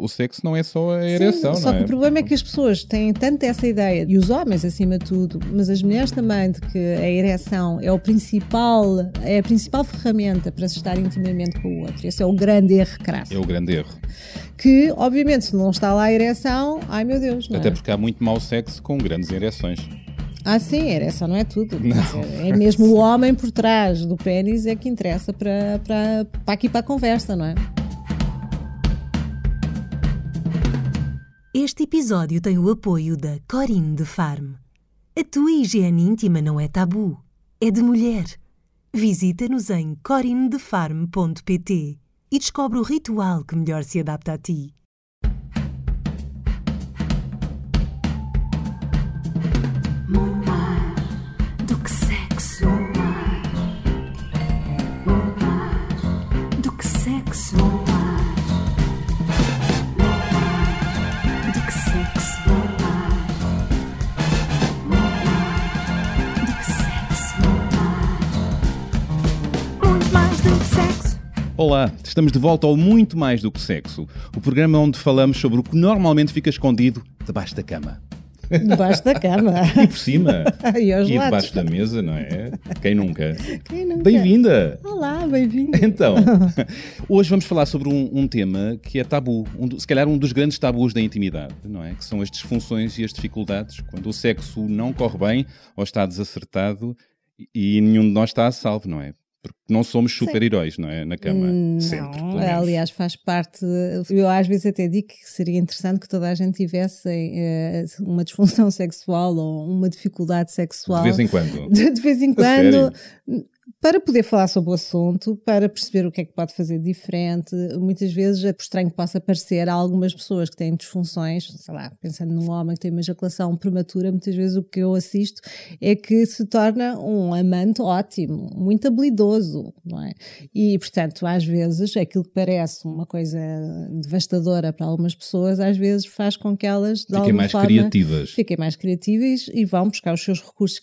o sexo não é só a ereção, Sim, só não que é? o problema é que as pessoas têm tanto essa ideia, e os homens acima de tudo, mas as mulheres também, de que a ereção é o principal, é a principal ferramenta para se estar intimamente com o outro. Esse é o grande erro crasso. É o grande erro. Que, obviamente, se não está lá a ereção, ai meu Deus, não Até é? porque há muito mau sexo com grandes ereções. Ah, sim, a ereção não é tudo. Dizer, É mesmo o homem por trás do pênis é que interessa para, para, para aqui para a conversa, não é? Este episódio tem o apoio da Corinne de Farm. A tua higiene íntima não é tabu, é de mulher. Visita-nos em corinnedefarm.pt e descobre o ritual que melhor se adapta a ti. Olá, estamos de volta ao Muito Mais do que Sexo, o programa onde falamos sobre o que normalmente fica escondido debaixo da cama. Debaixo da cama. E por cima. E e debaixo da mesa, não é? Quem nunca? Quem nunca? Bem-vinda! Olá, bem-vindo. Então, hoje vamos falar sobre um, um tema que é tabu, um do- se calhar um dos grandes tabus da intimidade, não é? Que são as disfunções e as dificuldades, quando o sexo não corre bem ou está desacertado e nenhum de nós está a salvo, não é? Porque não somos super-heróis, não é? Na cama. Sempre. pelo Não, menos. aliás, faz parte. Eu às vezes até digo que seria interessante que toda a gente tivesse eh, uma disfunção sexual ou uma dificuldade sexual. De vez em quando. De, de vez em quando, para poder falar sobre o assunto, para perceber o que é que pode fazer diferente. Muitas vezes, é por estranho que possa parecer, há algumas pessoas que têm disfunções, sei lá, pensando num homem que tem uma ejaculação prematura, muitas vezes o que eu assisto é que se torna um amante ótimo, muito habilidoso, não é? E, portanto, às vezes, aquilo que parece uma coisa devastadora para algumas pessoas, às vezes faz com que elas, de Fiquem mais forma, criativas. fiquem mais criativas e vão buscar os seus recursos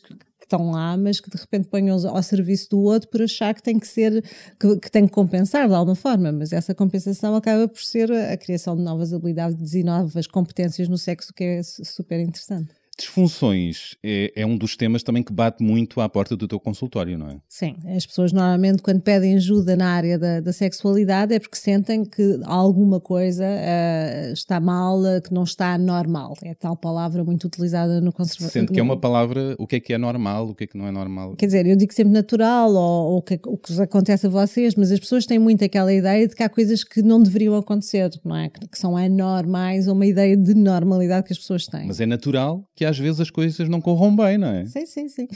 estão lá, mas que de repente ponham-os ao serviço do outro por achar que tem que ser, que, que tem que compensar de alguma forma, mas essa compensação acaba por ser a criação de novas habilidades e novas competências no sexo, que é su- super interessante. Disfunções é, é um dos temas também que bate muito à porta do teu consultório, não é? Sim, as pessoas normalmente quando pedem ajuda na área da, da sexualidade é porque sentem que alguma coisa ah, está mal, ah, que não está normal. É tal palavra muito utilizada no conservatório. Sendo que é uma palavra, o que é que é normal, o que é que não é normal. Quer dizer, eu digo sempre natural ou, ou que, o que acontece a vocês, mas as pessoas têm muito aquela ideia de que há coisas que não deveriam acontecer, não é? Que, que são anormais ou uma ideia de normalidade que as pessoas têm. Mas é natural que às vezes as coisas não corram bem, não é? Sim, sim, sim.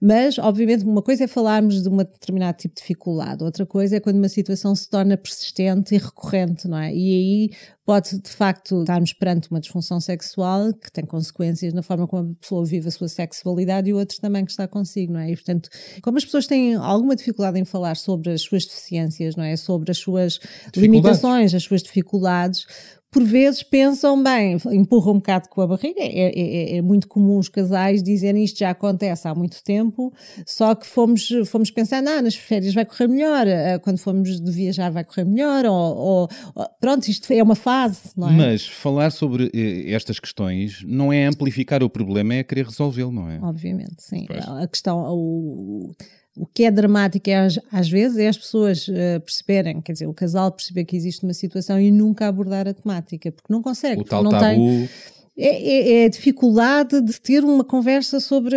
Mas, obviamente, uma coisa é falarmos de um determinado tipo de dificuldade, outra coisa é quando uma situação se torna persistente e recorrente, não é? E aí pode, de facto, estarmos perante uma disfunção sexual que tem consequências na forma como a pessoa vive a sua sexualidade e outros também que está consigo, não é? E, portanto, como as pessoas têm alguma dificuldade em falar sobre as suas deficiências, não é? Sobre as suas limitações, as suas dificuldades, por vezes pensam, bem, empurram um bocado com a barriga. É, é- é muito comum os casais dizerem isto já acontece há muito tempo, só que fomos, fomos pensando, ah, nas férias vai correr melhor, ah, quando formos de viajar vai correr melhor, ou, ou- ou- pronto, isto é uma fase, não é? Mas falar sobre eh, estas questões não é amplificar o problema, é querer resolvê-lo, não é? Obviamente, sim. Pois. A questão, o, o que é dramático é, às, às vezes é as pessoas eh, perceberem, quer dizer, o casal perceber que existe uma situação e nunca abordar a temática, porque não consegue, O tal não tabu. tem. É, é- é a dificuldade de ter uma conversa sobre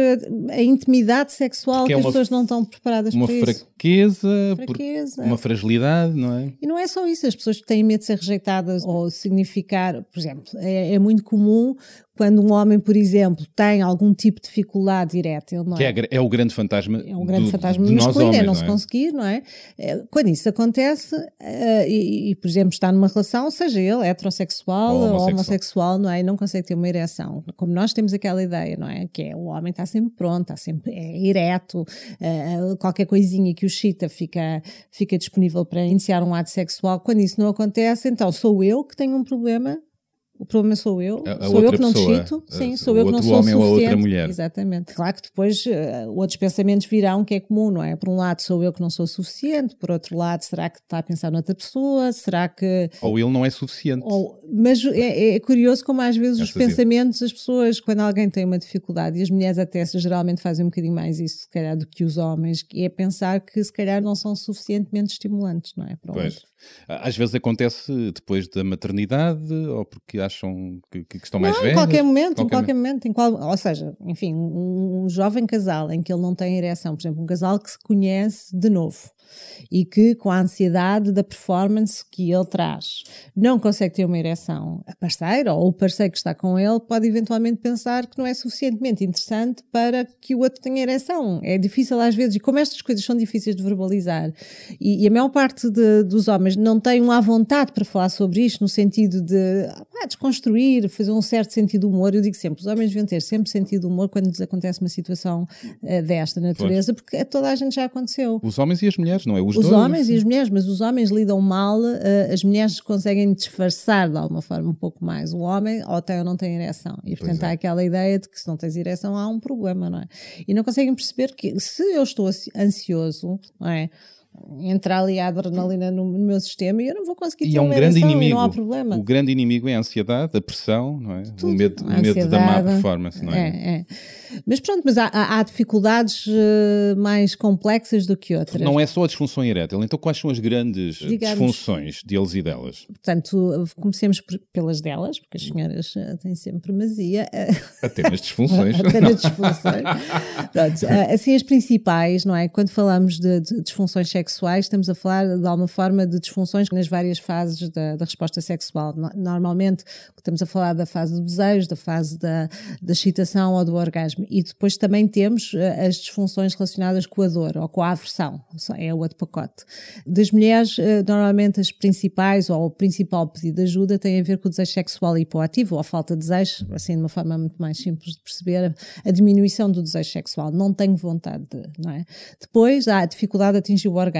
a, intimidade sexual Porque que é as uma- pessoas não estão preparadas Uma para isso. fraqueza, por- Fraqueza. uma fragilidade, não é? E não é só isso, as pessoas têm medo de ser rejeitadas ou significar, por exemplo, é, é muito comum quando um homem, por exemplo, tem algum tipo de dificuldade erétil, não Que é, gra- é o grande fantasma, é um grande do- fantasma de masculino, homens, é não se é? conseguir, não é? É, Quando isso acontece, eh, e, e, por exemplo, está numa relação, seja ele heterossexual Ou ou homossexual. homossexual, não é? E não consegue ter uma ereção. Como nós temos aquela ideia, não é? Que é o homem está sempre pronto, está sempre é ereto, eh, qualquer coisinha que o chita fica, fica disponível para iniciar um ato sexual. Quando isso não acontece, então sou eu que tenho um problema o problema sou eu, A- a sou eu que não pessoa, decito, a- sim, sou eu que não sou homem ou a outra suficiente. mulher. Exatamente. Claro que depois eh, outros pensamentos virão que é comum, não é? Por um lado, sou eu que não sou suficiente, por outro lado, será que está a pensar noutra pessoa? Será que Ou ele não é suficiente. ou- mas é, é curioso como às vezes os pensamentos, as pessoas, quando alguém tem uma dificuldade, e as mulheres até geralmente fazem um bocadinho mais isso, se calhar, do que os homens, que é pensar que se calhar não são suficientemente estimulantes, não é? Para Pois. outro. Às vezes acontece depois da maternidade ou porque acham que, que estão mais Não, velhos. em qualquer momento, em Qualquer qualquer momento, em qual, ou seja, enfim, um, um jovem casal em que ele não tem ereção, por exemplo, um casal que se conhece de novo e que com a ansiedade da performance que ele traz não consegue ter uma ereção, a parceira ou o parceiro que está com ele pode eventualmente pensar que não é suficientemente interessante para que o outro tenha ereção. É difícil às vezes, e como estas coisas são difíceis de verbalizar, e, e a maior parte de- dos homens não tem uma vontade para falar sobre isto, no sentido de ah, desconstruir, fazer um certo sentido de humor. Eu digo sempre, os homens deviam ter sempre sentido de humor quando lhes acontece uma situação eh, desta natureza, porque a toda a gente já aconteceu. Os homens e as mulheres, não é? Os, Os dois. homens e as mulheres, mas os homens lidam mal, eh, as mulheres conseguem disfarçar de alguma forma um pouco mais. O homem ou tem ou não tem ereção. E portanto é. há aquela ideia de que se não tens ereção há um problema, não é? E não conseguem perceber que se eu estou ansi- ansioso, não é? Entra ali a adrenalina no, meu sistema e eu não vou conseguir E ter é um grande inimigo. não há problema. O grande inimigo é a ansiedade, a pressão, não é? O Tudo. medo, o medo da má performance, não é? É, é. Mas pronto, mas há, há- dificuldades eh, mais complexas do que outras. Não é só a disfunção erétil. Então, quais são as grandes Digamos- disfunções deles e delas? Portanto, comecemos por- pelas delas, porque as senhoras eh, têm sempre primazia. eh, Até nas disfunções. Até nas disfunções. Pronto, eh, assim, as principais, não é? Quando falamos de, de disfunções sexuais, estamos a falar de alguma forma de disfunções nas várias fases da, da resposta sexual. No- Normalmente, estamos a falar da fase do desejo, da fase da, da excitação ou do orgasmo. E depois também temos eh, as disfunções relacionadas com a dor ou com a aversão. É o outro pacote. Das mulheres, eh, normalmente as principais ou o principal pedido de ajuda tem a ver com o desejo sexual hipoativo ou a falta de desejo, assim de uma forma muito mais simples de perceber, a diminuição do desejo sexual. Não tenho vontade de, não é? Depois há a dificuldade de atingir o orgasmo.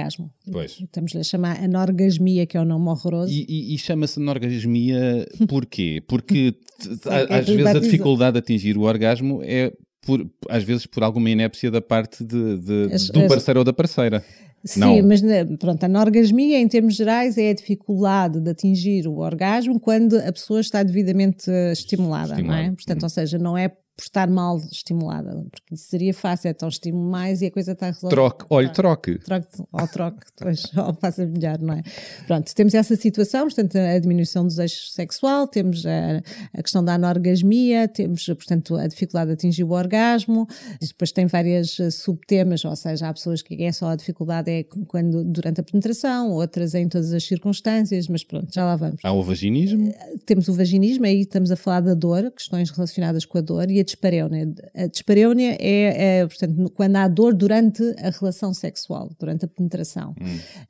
Pois. Estamos-lhe a chamar anorgasmia, que é o nome horroroso. E, e- e chama-se anorgasmia porquê? Porque a- às vezes a dificuldade de atingir o orgasmo é por, às vezes por alguma inépcia da parte de, de- As- do as- parceiro ou da parceira. Sim, Não. mas né, pronto, a anorgasmia, em termos gerais, é a dificuldade de atingir o orgasmo quando a pessoa está devidamente eh, estimulada, não é? Estimulada. Portanto, ou seja, não é por estar mal estimulada, porque isso seria fácil, é tão estímulo mais e a coisa está resolvida. Troque, olhe, troque. Troque, ao troque, depois, ou passa melhor, não é? Pronto, temos essa situação, portanto, a diminuição do desejo sexual, temos a, a questão da anorgasmia, temos, portanto, a dificuldade de atingir o orgasmo, depois tem várias eh, subtemas, ou seja, há pessoas que é só a dificuldade é quando, durante a penetração, outras em todas as circunstâncias, mas pronto, já lá vamos Há o vaginismo. temos o vaginismo, aí estamos a falar da dor, questões relacionadas com a dor, e a dispareunia. A dispareunia é, é, portanto, quando há dor durante a relação sexual, durante a penetração.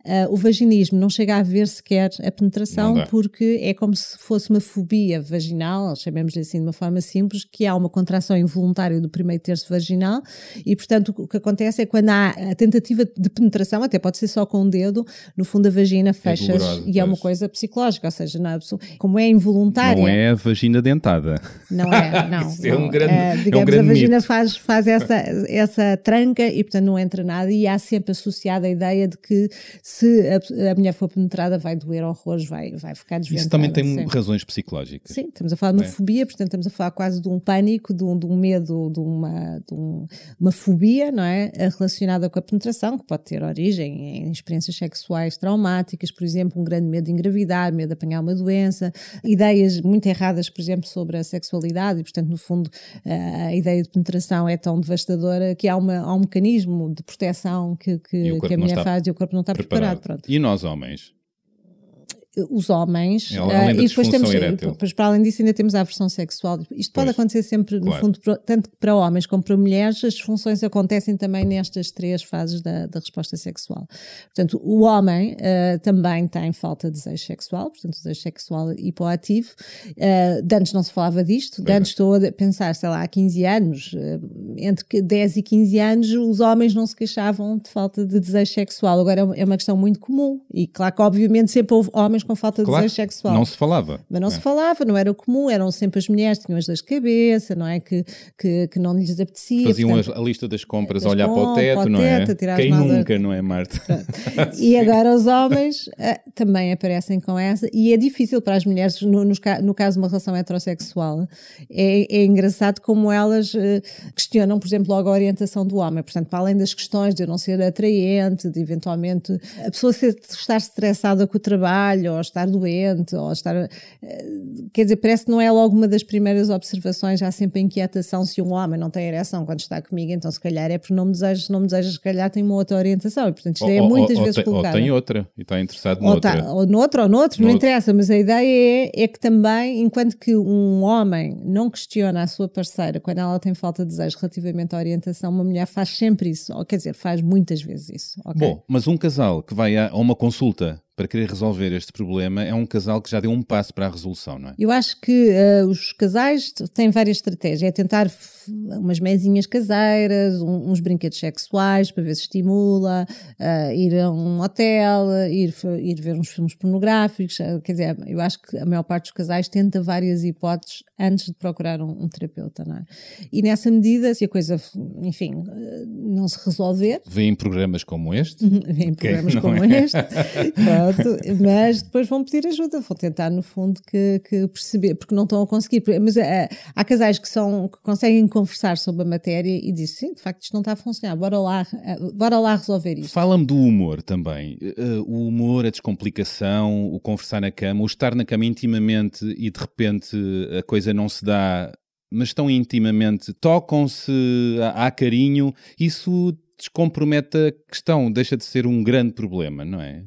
Ah, o vaginismo não chega a ver sequer a Não penetração, porque é como se fosse uma fobia vaginal, chamemos-lhe assim de uma forma simples, que há uma contração involuntária do primeiro terço vaginal, e portanto o que acontece é quando há a tentativa de penetração, até pode ser só com o dedo, no fundo a vagina fecha doloroso, e é uma coisa psicológica, ou seja, não é como é involuntária. Não é a vagina dentada. Não é, não. Isso é não. um grande- Eh, é um digamos, grande a vagina mito. faz, faz essa, essa tranca e, portanto, não entra nada. E há sempre associada a ideia de que se a, a mulher for penetrada, vai doer horrores, vai, vai ficar desventada. Isso também tem sempre. razões psicológicas. Sim, estamos a falar de uma É. fobia, portanto estamos a falar quase de um pânico, de um, de um medo, de, uma, de um- uma fobia, não é? Relacionada com a penetração, que pode ter origem em experiências sexuais traumáticas, por exemplo, um grande medo de engravidar, medo de apanhar uma doença, ideias muito erradas, por exemplo, sobre a sexualidade e, portanto, no fundo, a ideia de penetração é tão devastadora que há, uma, há um mecanismo de proteção que, que, que a mulher faz e o corpo não está preparado. Pronto E nós, homens? Os homens além da e depois temos depois, para além disso ainda temos a aversão sexual. Isto pode Pois. acontecer sempre no Claro. fundo tanto para homens como para mulheres as disfunções acontecem também nestas três fases da, da resposta sexual. Portanto o homem ah, também tem falta de desejo sexual portanto desejo sexual hipoativo. De antes não se falava disto de antes estou a pensar sei lá há 15 anos entre que 10 e 15 anos os homens não se queixavam de falta de desejo sexual. Agora é uma- é uma questão muito comum e claro que obviamente sempre houve homens relações com falta de Claro, desejo sexual. não se falava. Mas não É. se falava, não era comum, eram sempre as mulheres que tinham as de cabeça, não é? Que, que, que não lhes apetecia. Faziam portanto, a, lista das compras, das olhar para o teto, para o não é? teto, tirar Quem nunca, não é, Marta? E agora os homens ah, também aparecem com essa, e é difícil para as mulheres, no, ca- no caso de uma relação heterossexual, é, é engraçado como elas eh, questionam, por exemplo, logo a orientação do homem. Portanto, para além das questões de eu não ser atraente, de eventualmente a pessoa ser, estar estressada com o trabalho, ou estar doente, ou estar. eh, Quer dizer, parece que não é logo uma das primeiras observações, há sempre a inquietação se um homem não tem ereção quando está comigo, então se calhar é porque não me deseja, se não me deseja, se calhar tem uma outra orientação. E, portanto, isto é Ou- ou- muitas ou vezes tem, ou colocado. tem outra e está interessado Ou, noutra. tá, ou noutro ou noutro, não Noutro. interessa, mas a ideia é, é que também, enquanto que um homem não questiona a sua parceira quando ela tem falta de desejo relativamente à orientação, uma mulher faz sempre isso, ou quer dizer, faz muitas vezes isso. ok? Bom, mas um casal que vai a uma consulta para querer resolver este problema é um casal que já deu um passo para a resolução, não é? Eu acho que eh, os casais têm várias estratégias. É tentar umas mesinhas caseiras, um- uns brinquedos sexuais para ver se estimula, eh, ir a um hotel, ir, ir ver uns filmes pornográficos. eh, Quer dizer, eu acho que a maior parte dos casais tenta várias hipóteses antes de procurar um, um terapeuta, não é? E nessa medida, se a coisa, enfim, não se resolver, Vêem programas como este, em programas não como é? este, pronto, mas depois vão pedir ajuda, vão tentar no fundo que, que perceber, porque não estão a conseguir. Mas eh, há casais que, são, que conseguem conversar sobre a matéria e dizem, sim, de facto isto não está a funcionar, bora lá, eh, bora lá resolver isto. Fala-me do humor também. Eh, o humor, a descomplicação, o conversar na cama, o estar na cama intimamente e de repente a coisa não se dá, mas tão intimamente, tocam-se, há há carinho, isso descompromete a questão, deixa de ser um grande problema, não é?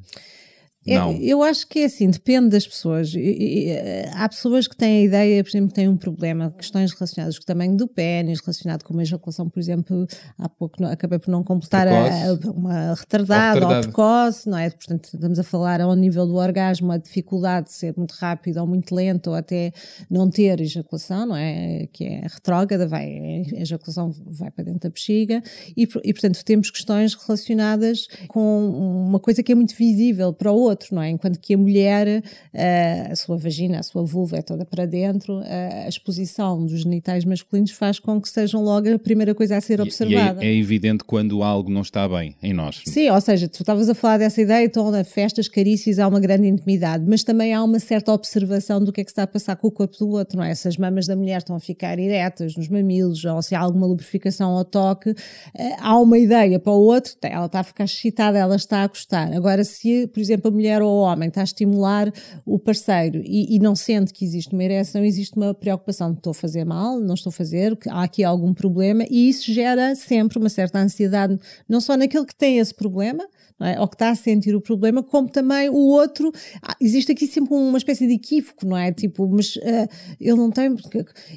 É, eu acho que é assim, depende das pessoas. E- e- e, há pessoas que têm a ideia, por exemplo, que têm um problema, questões relacionadas com o tamanho do pênis, relacionado com uma ejaculação, por exemplo, há pouco não- acabei por não completar a- uma retardada Ou ou, precoce, não é? Portanto, estamos a falar ao nível do orgasmo, a dificuldade de ser muito rápido ou muito lento, ou até não ter ejaculação, não é? Que é retrógrada, vai, a ejaculação vai para dentro da bexiga, e, e portanto temos questões relacionadas com uma coisa que é muito visível para o outro, não é? Enquanto que a mulher, eh, a sua vagina, a sua vulva é toda para dentro, eh, a exposição dos genitais masculinos faz com que sejam logo a primeira coisa a ser observada. E é, é evidente quando algo não está bem em nós. Sim, ou seja, tu estavas a falar dessa ideia, então na festas, carícias, há uma grande intimidade, mas também há uma certa observação do que é que está a passar com o corpo do outro, não é? Se as mamas da mulher estão a ficar eretas nos mamilos, ou se há alguma lubrificação ao toque, eh, há uma ideia para o outro, ela está a ficar excitada, ela está a gostar. Agora, se, por exemplo, a mulher ou o homem está a estimular o parceiro e, e não sente que existe uma ereção, existe uma preocupação de estou a fazer mal, não estou a fazer, há aqui algum problema, e isso gera sempre uma certa ansiedade, não só naquele que tem esse problema, não é? ou que está a sentir o problema, como também o outro. Ah, existe aqui sempre uma espécie de equívoco, não é? Tipo, mas ah, ele não tem.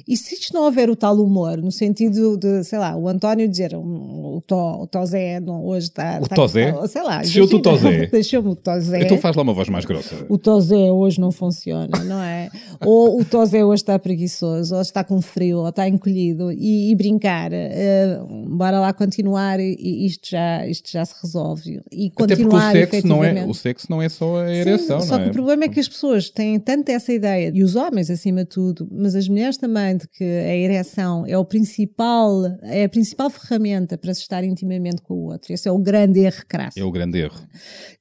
E se isto não houver o tal humor, no sentido de, sei lá, o António dizer um, o, tó, o Tozé não, hoje está. O está- Tozé? Sei lá. Deixou-te o Tozé? Deixou-me o Tozé. Então faz lá uma voz mais grossa. O Tozé hoje não funciona, não é? ou o Tozé hoje está preguiçoso, ou está com frio, ou está encolhido, e, e brincar, eh, bora lá continuar e, e isto, já, isto já se resolve. E Até porque o continuar sexo, não é, o sexo não é só a ereção, Sim, só que é? o problema é que as pessoas têm tanto essa ideia, e os homens acima de tudo, mas as mulheres também, de que a ereção é o principal, é a principal ferramenta para se estar intimamente com o outro. Esse é o grande erro crasso. É o grande erro.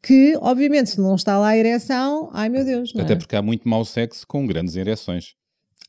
Que, obviamente, se não está lá a ereção, ai meu Deus, Até é? porque há muito mau sexo com grandes ereções.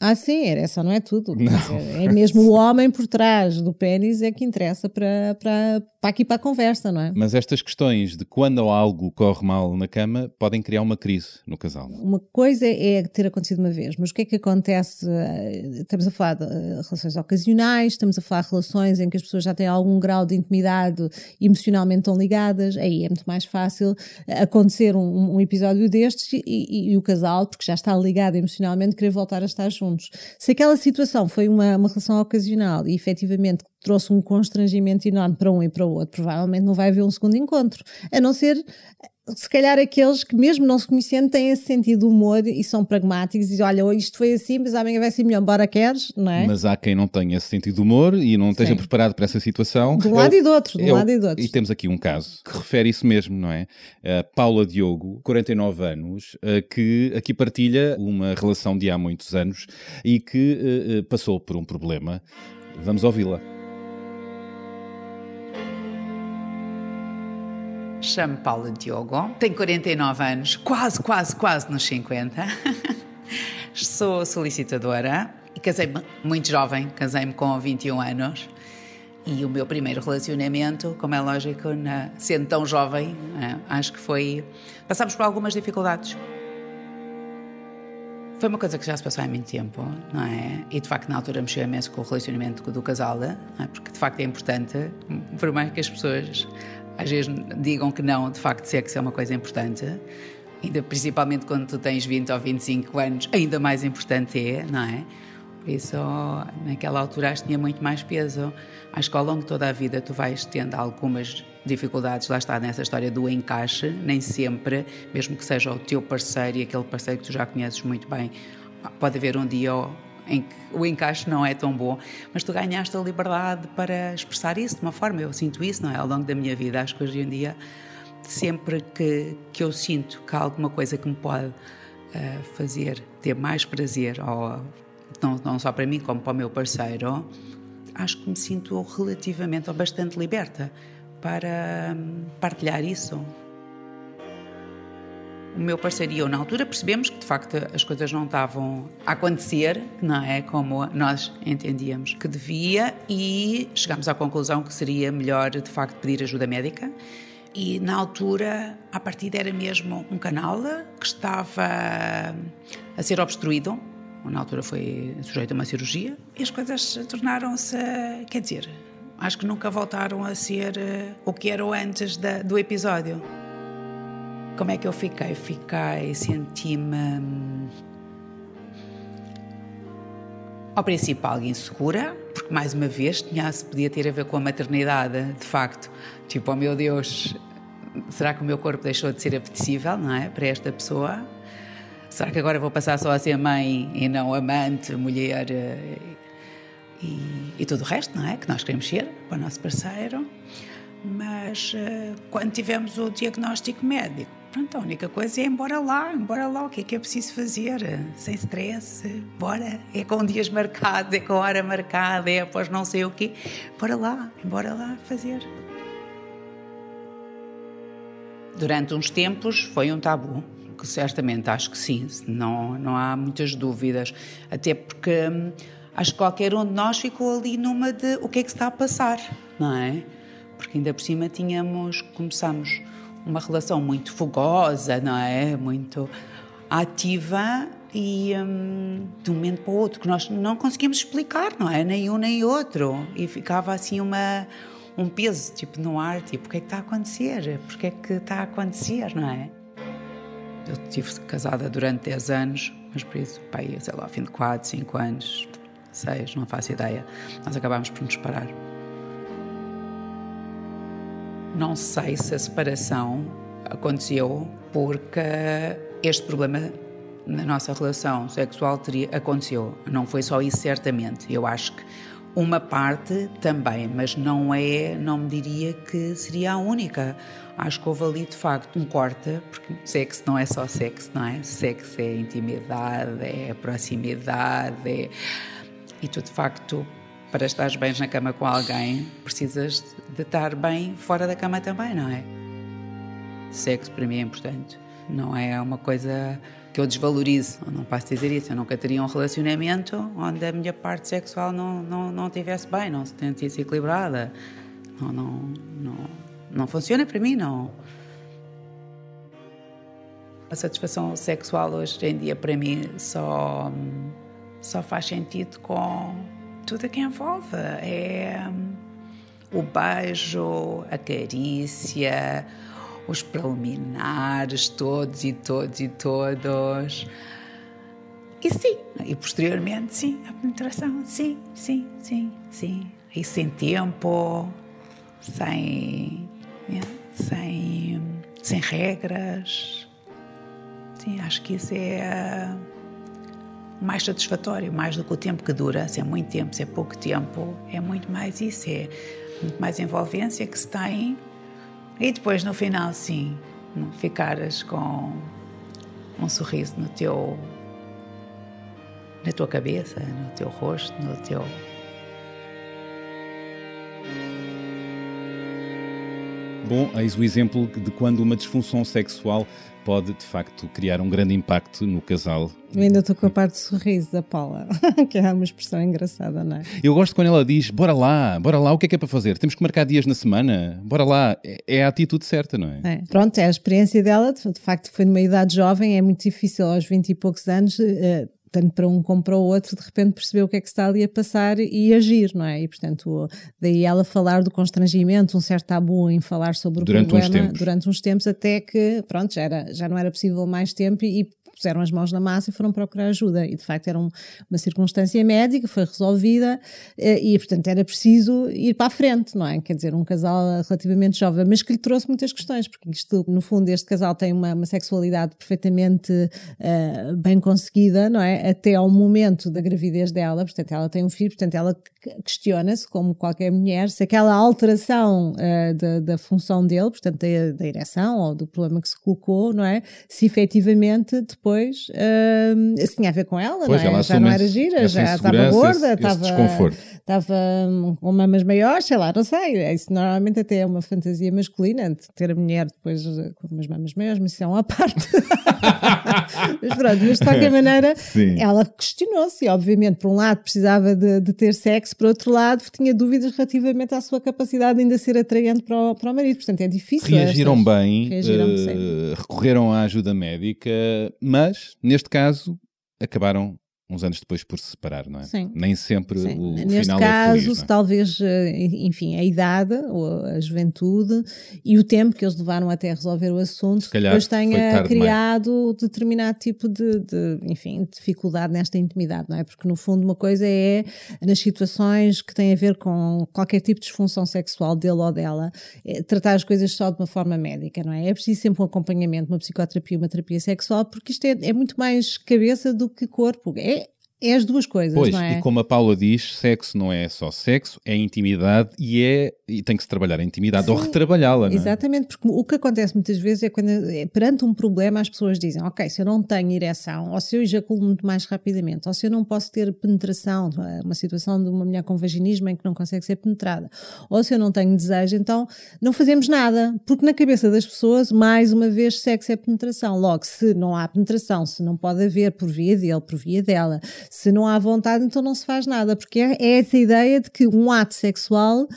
Ah, sim, a ereção não é tudo. Quer dizer, é mesmo o homem por trás do pênis é que interessa para, para, para aqui para a conversa, não é? Mas estas questões de quando algo corre mal na cama podem criar uma crise no casal. Uma coisa é ter acontecido uma vez, mas o que é que acontece? eh, Estamos a falar de eh, relações ocasionais, estamos a falar de relações em que as pessoas já têm algum grau de intimidade emocionalmente tão ligadas, aí é muito mais fácil acontecer um, um episódio destes e, e- e o casal, porque já está ligado emocionalmente, querer voltar a estar juntos. Se aquela situação foi uma, uma relação ocasional e efetivamente trouxe um constrangimento enorme para um e para o outro, provavelmente não vai haver um segundo encontro, a não ser se calhar aqueles que, mesmo não se conhecendo, têm esse sentido de humor e são pragmáticos e dizem: olha, hoje isto foi assim, mas amanhã vai ser melhor, embora queres, não é? Mas há quem não tenha esse sentido de humor e não esteja Sim. preparado para essa situação. De um lado o- e do outro, de um lado e do outro. E temos aqui um caso que refere isso mesmo, não é? A Paula Diogo, 49 anos, eh, que aqui partilha uma relação de há muitos anos e que eh, eh, passou por um problema. Vamos ouvi-la. Chamo Paula Diogo, tenho 49 anos, quase, quase, quase nos 50. Sou solicitadora e casei-me muito jovem, casei-me com 21 anos. E o meu primeiro relacionamento, como é lógico, na- sendo tão jovem, eh, acho que foi. Passámos por algumas dificuldades. Foi uma coisa que já se passou há muito tempo, não é? E de facto, na altura, mexeu imenso com o relacionamento do casal, é? porque de facto é importante, por mais que as pessoas às vezes digam que não, de facto, sexo é uma coisa importante. Ainda principalmente quando tu tens 20 ou 25 anos, ainda mais importante é, não é? Por isso, naquela altura, acho que tinha muito mais peso. Acho que ao longo de toda a vida tu vais tendo algumas dificuldades, lá está nessa história do encaixe, nem sempre, mesmo que seja o teu parceiro e aquele parceiro que tu já conheces muito bem, pode haver um dia em que o encaixe não é tão bom, mas tu ganhaste a liberdade para expressar isso de uma forma, eu sinto isso, não é? Ao longo da minha vida, acho que hoje em dia, sempre que, que eu sinto que há alguma coisa que me pode eh, fazer ter mais prazer, ou, não, não só para mim, como para o meu parceiro, acho que me sinto relativamente ou bastante liberta para hum, partilhar isso. O meu parceiro e eu, na altura, percebemos que de facto as coisas não estavam a acontecer, não é? Como nós entendíamos que devia, e chegámos à conclusão que seria melhor de facto pedir ajuda médica. E na altura, a partida era mesmo um canal que estava a ser obstruído. Na altura foi sujeito a uma cirurgia e as coisas tornaram-se, quer dizer, acho que nunca voltaram a ser eh, o que eram antes da- do episódio. Como é que eu fiquei? Fiquei, senti-me. hum, Ao princípio, algo insegura, porque mais uma vez tinha, podia ter a ver com a maternidade, de facto. Tipo, oh meu Deus, será que o meu corpo deixou de ser apetecível, não é? Para esta pessoa? Será que agora vou passar só a ser mãe e não amante, mulher eh, e, e tudo o resto, não é? Que nós queremos ser para o nosso parceiro. Mas eh, quando tivemos o diagnóstico médico, pronto, a única coisa é embora lá, embora lá, o que é que é preciso fazer? Sem stress, bora. É com dias marcados, é com hora marcada, é após não sei o quê. Bora lá, embora lá fazer. Durante uns tempos foi um tabu, que certamente acho que sim, não, não há muitas dúvidas. Até porque hum, acho que qualquer um de nós ficou ali numa de o que é que se está a passar, não é? Porque ainda por cima tínhamos, começamos uma relação muito fogosa, não é? Muito ativa e hum, de um momento para o outro, que nós não conseguimos explicar, não é? Nem um nem outro. E ficava assim uma, um peso, tipo, no ar, tipo, o que é que está a acontecer? Porquê é que está a acontecer, não é? Eu estive casada durante 10 anos, mas por isso, pai, sei lá, ao fim de 4, 5 anos, 6, não faço ideia, nós acabámos por nos separar. Não sei se a separação aconteceu porque este problema na nossa relação sexual teria, aconteceu. Não foi só isso, certamente. Eu acho que uma parte também, mas não é, não me diria que seria a única. Acho que houve ali de facto um corte, porque sexo não é só sexo, não é? Sexo é intimidade, é proximidade, é... e tu de facto para estares bem na cama com alguém, precisas de estar bem fora da cama também, não é? Sexo para mim é importante. Não é uma coisa que eu desvalorizo. Eu não posso dizer isso. Eu nunca teria um relacionamento onde a minha parte sexual não, não, não estivesse bem, não se sentisse equilibrada. Não, não, não, não funciona para mim, não. A satisfação sexual hoje em dia para mim só, só faz sentido com tudo o que envolve. É hum, o beijo, a carícia, os preliminares, todos e todos e todos. E sim, e posteriormente, sim, a penetração, sim, sim, sim, sim. E sem tempo, sem, né, sem sem regras. Sim, acho que isso é o mais satisfatório, mais do que o tempo que dura. Se é muito tempo, se é pouco tempo, é muito mais isso. É muito mais envolvência que se tem. E depois, no final, sim, ficares com um sorriso no teu na tua cabeça, no teu rosto, no teu Bom, eis o exemplo de quando uma disfunção sexual pode, de facto, criar um grande impacto no casal. Eu ainda estou com a parte de sorriso da Paula, que é uma expressão engraçada, não é? Eu gosto quando ela diz, bora lá, bora lá, o que é que é para fazer? Temos que marcar dias na semana, bora lá. É, é a atitude certa, não é? É. Pronto, é a experiência dela, de facto foi numa idade jovem, é muito difícil aos 20 e poucos anos, eh, tanto para um como para o outro, de repente perceber o que é que está ali a passar e agir, não é? E portanto, daí ela falar do constrangimento, um certo tabu em falar sobre o Durante uns problema tempos. durante uns tempos, até que, pronto, já, era, já não era possível mais tempo e puseram as mãos na massa e foram procurar ajuda. E de facto era um- uma circunstância médica, foi resolvida eh, e, portanto, era preciso ir para a frente, não é? Quer dizer, um casal relativamente jovem, mas que lhe trouxe muitas questões, porque isto, no fundo, este casal tem uma, uma sexualidade perfeitamente eh, bem conseguida, não é? Até ao momento da gravidez dela, portanto, ela tem um filho, portanto, ela que- questiona-se, como qualquer mulher, se aquela alteração eh, da, da função dele, portanto, da, da ereção ou do problema que se colocou, não é? Se efetivamente depois eh, se tinha a ver com ela, Pois, não é? ela já não era gira, já estava gorda, estava com mamas maiores, sei lá, não sei. Isso normalmente até é uma fantasia masculina, de ter a mulher depois eh, com umas mamas maiores, mas isso é uma parte. Mas pronto, mas de qualquer maneira, Sim. ela questionou-se, obviamente, por um lado precisava de, de ter sexo, por outro lado tinha dúvidas relativamente à sua capacidade de ainda ser atraente para o, para o marido. Portanto, é difícil. Reagiram estas- bem, Reagiram, eh, sim. recorreram à ajuda médica, mas, neste caso, acabaram uns anos depois por se separar, não é? Sim. Nem sempre Sim. o Neste final caso, é feliz, é? talvez, eh, enfim, a idade, ou a juventude e o tempo que eles levaram até resolver o assunto, calhar depois tenha criado determinado tipo de, de, enfim, dificuldade nesta intimidade, não é? Porque, no fundo, uma coisa é nas situações que têm a ver com qualquer tipo de disfunção sexual dele ou dela, é tratar as coisas só de uma forma médica, não é? É preciso sempre um acompanhamento, uma psicoterapia, uma terapia sexual, porque isto é, é muito mais cabeça do que corpo. É, é as duas coisas, Pois, não é? e como a Paula diz, sexo não é só sexo, é intimidade e é e tem que se trabalhar a intimidade ou Sim, retrabalhá-la, não é? Exatamente, porque o que acontece muitas vezes é quando é, perante um problema as pessoas dizem, ok, se eu não tenho ereção, ou se eu ejaculo muito mais rapidamente, ou se eu não posso ter penetração, é uma situação de uma mulher com vaginismo em que não consegue ser penetrada, ou se eu não tenho desejo, então não fazemos nada, porque na cabeça das pessoas, mais uma vez, sexo é penetração. Logo, se não há penetração, se não pode haver por via dele, por via dela, se não há vontade, então não se faz nada, porque é, é essa ideia de que um ato sexual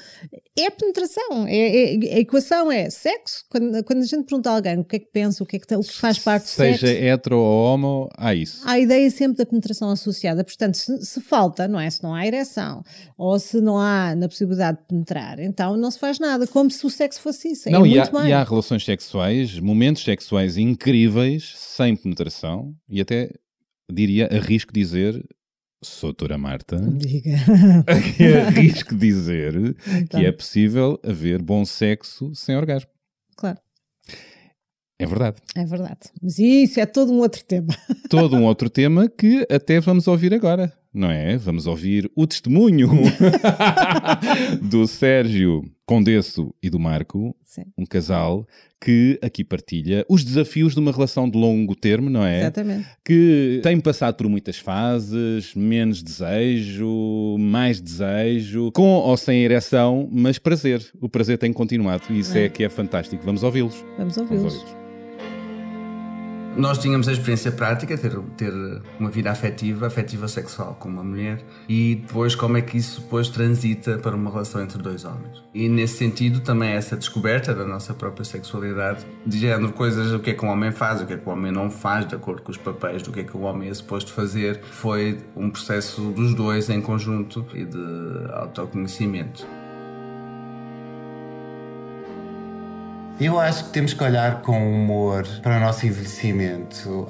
é penetração, é, é- a equação é sexo. Quando, quando a gente pergunta a alguém o que é que pensa, o que é que, tem- o que faz parte do Seja sexo, hetero ou homo, há isso. há a ideia sempre da penetração associada. Portanto, se, se falta, não é? Se não há ereção, ou se não há na possibilidade de penetrar, então não se faz nada, como se o sexo fosse isso. Não, é e, há, bem. e há relações sexuais, momentos sexuais incríveis, sem penetração, e até diria, arrisco dizer, sou doutora Marta, Diga. arrisco dizer Então. que é possível haver bom sexo sem orgasmo. Claro, É verdade. é verdade. Mas isso é todo um outro tema. Todo um outro tema que até vamos ouvir agora, não é? Vamos ouvir o testemunho do Sérgio Condesso e do Marco, Sim. um casal que aqui partilha os desafios de uma relação de longo termo, não é? Exatamente. que tem passado por muitas fases, menos desejo, mais desejo, com ou sem ereção, mas prazer. O prazer tem continuado e isso é, É. que é fantástico. Vamos ouvi-los. Vamos Vamos ouvi-los. Nós tínhamos a experiência prática, ter, ter uma vida afetiva, afetiva sexual com uma mulher e depois como é que isso depois transita para uma relação entre dois homens. E nesse sentido também essa descoberta da nossa própria sexualidade, de género coisas, o que é que um homem faz, o que é que o homem não faz, de acordo com os papéis, do que é que o homem é suposto fazer, foi um processo dos dois em conjunto e de autoconhecimento. Eu acho que temos que olhar com humor para o nosso envelhecimento.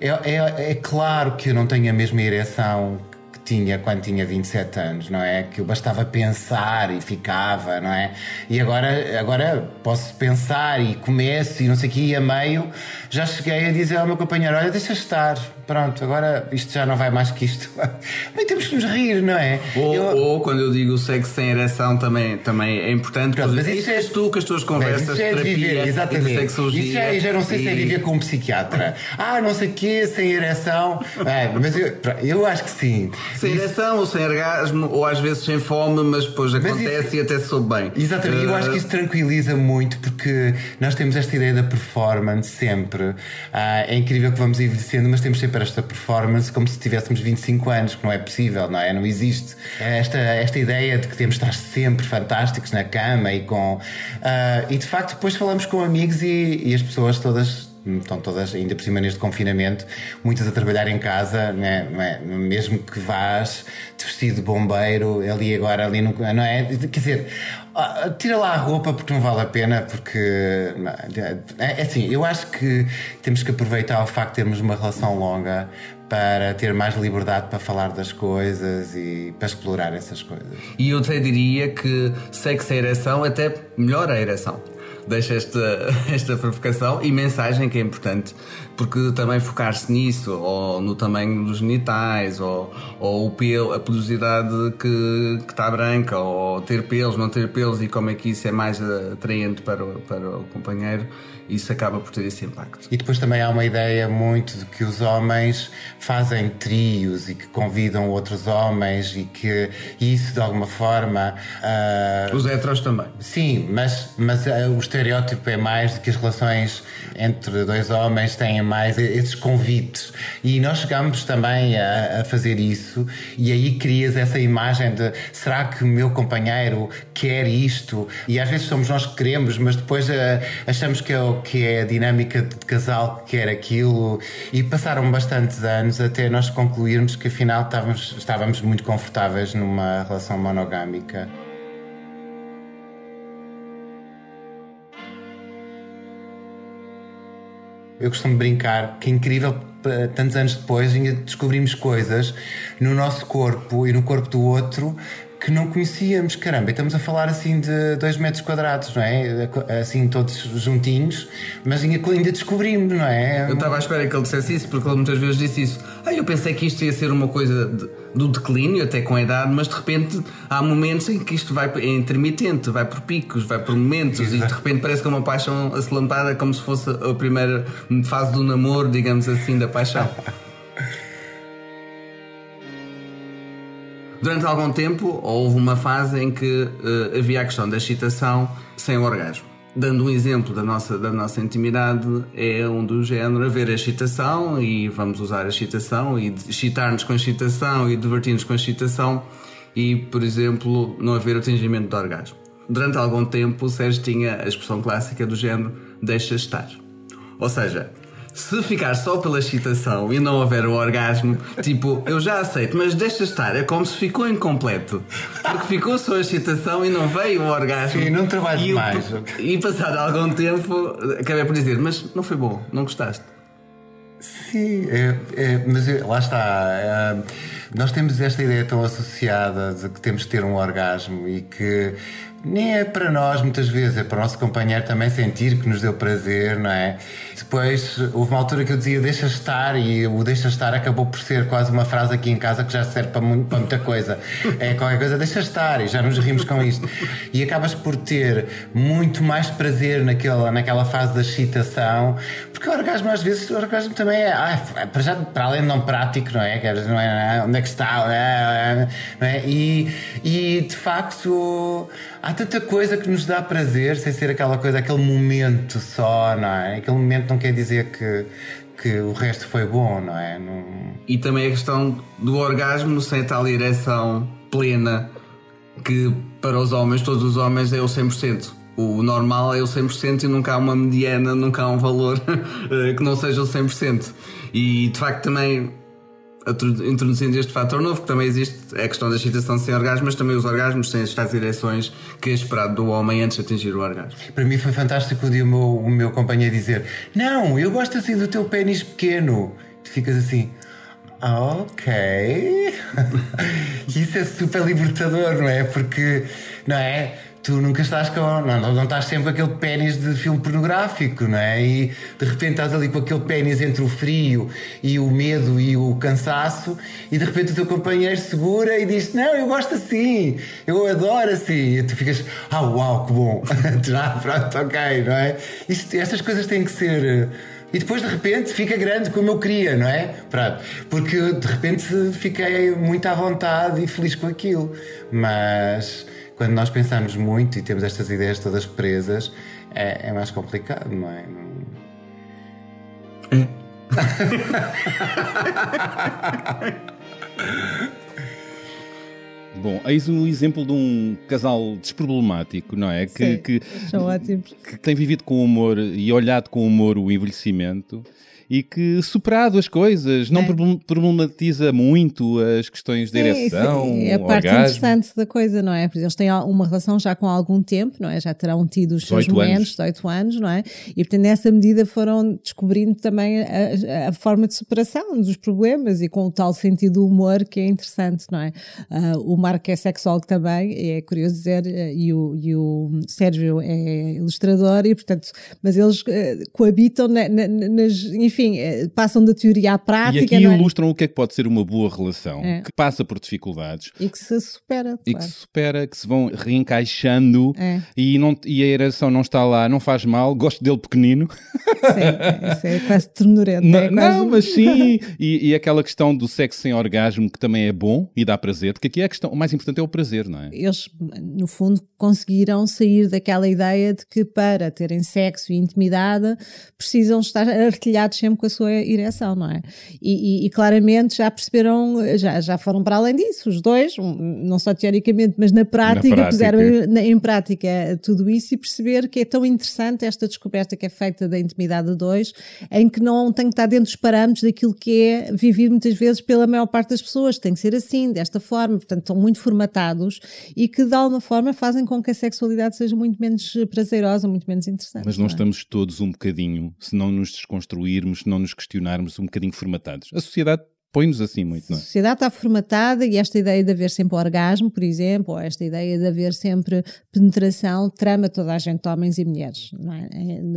É, é- é claro que eu não tenho a mesma ereção que tinha quando tinha 27 anos, não é? Que eu bastava pensar e ficava, não é? E agora, agora posso pensar e começo e não sei o que, e a meio já cheguei a dizer ao meu companheiro: Olha, deixa estar, pronto, agora isto já não vai mais que isto. Bem, temos que nos rir, não é? Ou, Eu- ou quando eu digo sexo sem ereção também, também é importante. Pronto, mas isso és tu com as tuas conversas Mas isso é terapia viver, e exatamente. sexologia. Isso já, já não sei se é e- viver com um psiquiatra. Ah, não sei o quê, sem ereção. É, mas eu, eu acho que sim. Sem Isso- ereção ou sem orgasmo, ou às vezes sem fome, mas depois acontece isso- e até soube bem. Exatamente, eu Eh, acho que isso tranquiliza muito porque nós temos esta ideia da performance sempre. Ah, é incrível que vamos envelhecendo, mas temos sempre esta performance como se tivéssemos 25 anos, que não é possível, não é? Não existe. Esta, esta ideia de que temos de estar sempre fantásticos na cama e com. ah, e de facto, depois falamos com amigos e, e as pessoas todas estão todas, ainda por cima neste confinamento, muitas a trabalhar em casa, né? é? mesmo que vás de vestido de bombeiro, ali agora, ali no, não é? Quer dizer, ah, tira lá a roupa porque não vale a pena, porque não, é, é assim, eu acho que temos que aproveitar o facto de termos uma relação longa para ter mais liberdade para falar das coisas e para explorar essas coisas. E eu até diria que sexo e ereção até melhora a ereção. Deixa esta, esta provocação e mensagem que é importante, porque também focar-se nisso, ou no tamanho dos genitais, ou, ou o pelo, a pelosidade que, que está branca, ou ter pelos, não ter pelos, e como é que isso é mais atraente para para o companheiro, isso acaba por ter esse impacto. E depois também há uma ideia muito de que os homens fazem trios e que convidam outros homens e que isso de alguma forma. ah, Os heteros também. Sim, mas, mas ah, o estereótipo é mais de que as relações entre dois homens têm mais esses convites. E nós chegamos também a, a fazer isso, e aí crias essa imagem de será que o meu companheiro quer isto? E às vezes somos nós que queremos, mas depois ah, achamos que é, o, que é a dinâmica de casal que quer aquilo. E passaram bastantes anos até nós concluirmos que afinal estávamos, estávamos muito confortáveis numa relação monogâmica. Eu costumo brincar que é incrível, tantos anos depois, ainda descobrimos coisas no nosso corpo e no corpo do outro que não conhecíamos. Caramba, e estamos a falar assim de dois metros quadrados, não é? Assim, todos juntinhos, mas ainda, descobrimos, não é? Eu estava à espera que ele dissesse isso, porque ele muitas vezes disse isso. Ah, eu pensei que isto ia ser uma coisa de- do declínio, até com a idade, mas de repente há momentos em que isto vai é intermitente, vai por picos, vai por momentos, e de repente parece que é uma paixão acelampada, como se fosse a primeira fase do namoro, digamos assim, da paixão. Durante algum tempo houve uma fase em que eh, havia a questão da excitação sem orgasmo. Dando um exemplo da nossa, da nossa intimidade, é um do género haver a excitação e vamos usar a excitação e excitar-nos com a excitação e divertir-nos com a excitação e, por exemplo, não haver atingimento do orgasmo. Durante algum tempo o Sérgio tinha a expressão clássica do género deixa estar. Ou seja, se ficar só pela excitação e não houver o orgasmo, tipo, eu já aceito, mas deixa estar, é como se ficou incompleto. Porque ficou só a excitação e não veio o orgasmo. Sim, não trabalhes e mais. E passado algum tempo, acabei por dizer, mas não foi bom, não gostaste. Sim, é- é, mas é- lá está. é, nós temos esta ideia tão associada de que temos que ter um orgasmo e que nem é para nós muitas vezes, é para o nosso companheiro também sentir que nos deu prazer, não é? Depois houve uma altura que eu dizia deixa estar e o deixa estar acabou por ser quase uma frase aqui em casa que já serve para, mu- para muita coisa. É qualquer coisa, deixa estar e já nos rimos com isto. E acabas por ter muito mais prazer naquela, naquela fase da excitação, porque o orgasmo às vezes, o orgasmo também é, ah, é para, já, para além de não prático, não é? Dizer, Não é ah, onde é que está? Ah, Não é? E, e de facto há tanta coisa que nos dá prazer sem ser aquela coisa, aquele momento só, não é? Aquele momento não quer dizer que, que o resto foi bom, não é? Não... E também a questão do orgasmo sem tal ereção plena, que para os homens, todos os homens, é o 100%. O normal é o 100% e nunca há uma mediana, nunca há um valor eh, que não seja o 100%. E de facto também, introduzindo este fator novo, que também existe a questão da excitação sem orgasmo, mas também os orgasmos sem as tais ereções que é esperado do homem antes de atingir o orgasmo. Para mim foi fantástico o dia o meu, o meu companheiro dizer: Não, eu gosto assim do teu pênis pequeno. Tu ficas assim. Ok. Isso é super libertador, não é? Porque, não é? Tu nunca estás com. Não, não, estás sempre com aquele pênis de filme pornográfico, não é? E de repente estás ali com aquele pênis entre o frio e o medo e o cansaço, e de repente o teu companheiro segura e diz: Não, eu gosto assim, eu adoro assim. E tu ficas: Ah, uau, que bom. Já, pronto, ok, não é? Isto, estas coisas têm que ser. E depois de repente fica grande como eu queria, não é? Pronto. Porque de repente fiquei muito à vontade e feliz com aquilo. Mas quando nós pensamos muito e temos estas ideias todas presas, é, é mais complicado, não é? Não- Bom, eis um exemplo de um casal desproblemático, não é? Que, Sim, que, São ótimos. que tem vivido com humor e olhado com humor o envelhecimento e que, superado as coisas, não É. problem- problematiza muito as questões de ereção, sim, É a parte orgasmo. interessante da coisa, não é? Porque eles têm uma relação já com algum tempo, não é? Já terão tido os seus 18 momentos, anos. 18 anos, não é? E portanto, nessa medida foram descobrindo também a, a forma de superação dos problemas e com o tal sentido do humor que é interessante, não é? Ah, o Marco é sexólogo também, é curioso dizer, eh, e o, e o Sérgio é ilustrador, e portanto, mas eles eh, coabitam na- na- nas, enfim, eh, passam da teoria à E prática, aqui não é? ilustram o que é que pode ser uma boa relação, É. que passa por dificuldades E que se supera, e que se supera, que se vão reencaixando É. e, não, e a ereção não está lá, não faz mal, gosto dele pequenino. Sim, isso é quase ternurento. Não, é quase... não, mas sim. E, e aquela questão do sexo sem orgasmo que também é bom e dá prazer, porque aqui é a questão, o mais importante é o prazer, não é? Eles, no fundo, conseguiram sair daquela ideia de que para terem sexo e intimidade precisam estar artilhados sempre com a sua ereção, não é? E, e- e claramente já perceberam, já, já foram para além disso, os dois, não só teoricamente, mas na prática, prática. puseram na- em prática tudo isso e perceber que é tão interessante esta descoberta que é feita da intimidade a dois, em que não tem que estar dentro dos parâmetros daquilo que é vivido muitas vezes pela maior parte das pessoas, tem que ser assim, desta forma, portanto estão muito formatados e que de alguma forma fazem com que a sexualidade seja muito menos prazerosa, muito menos interessante. Mas não é? estamos todos um bocadinho, se não nos desconstruirmos, se não nos questionarmos, um bocadinho formatados. A sociedade põe-nos assim muito, A não é? sociedade está formatada e esta ideia de haver sempre orgasmo, por exemplo, ou esta ideia de haver sempre penetração, trama toda a gente, homens e mulheres, não é?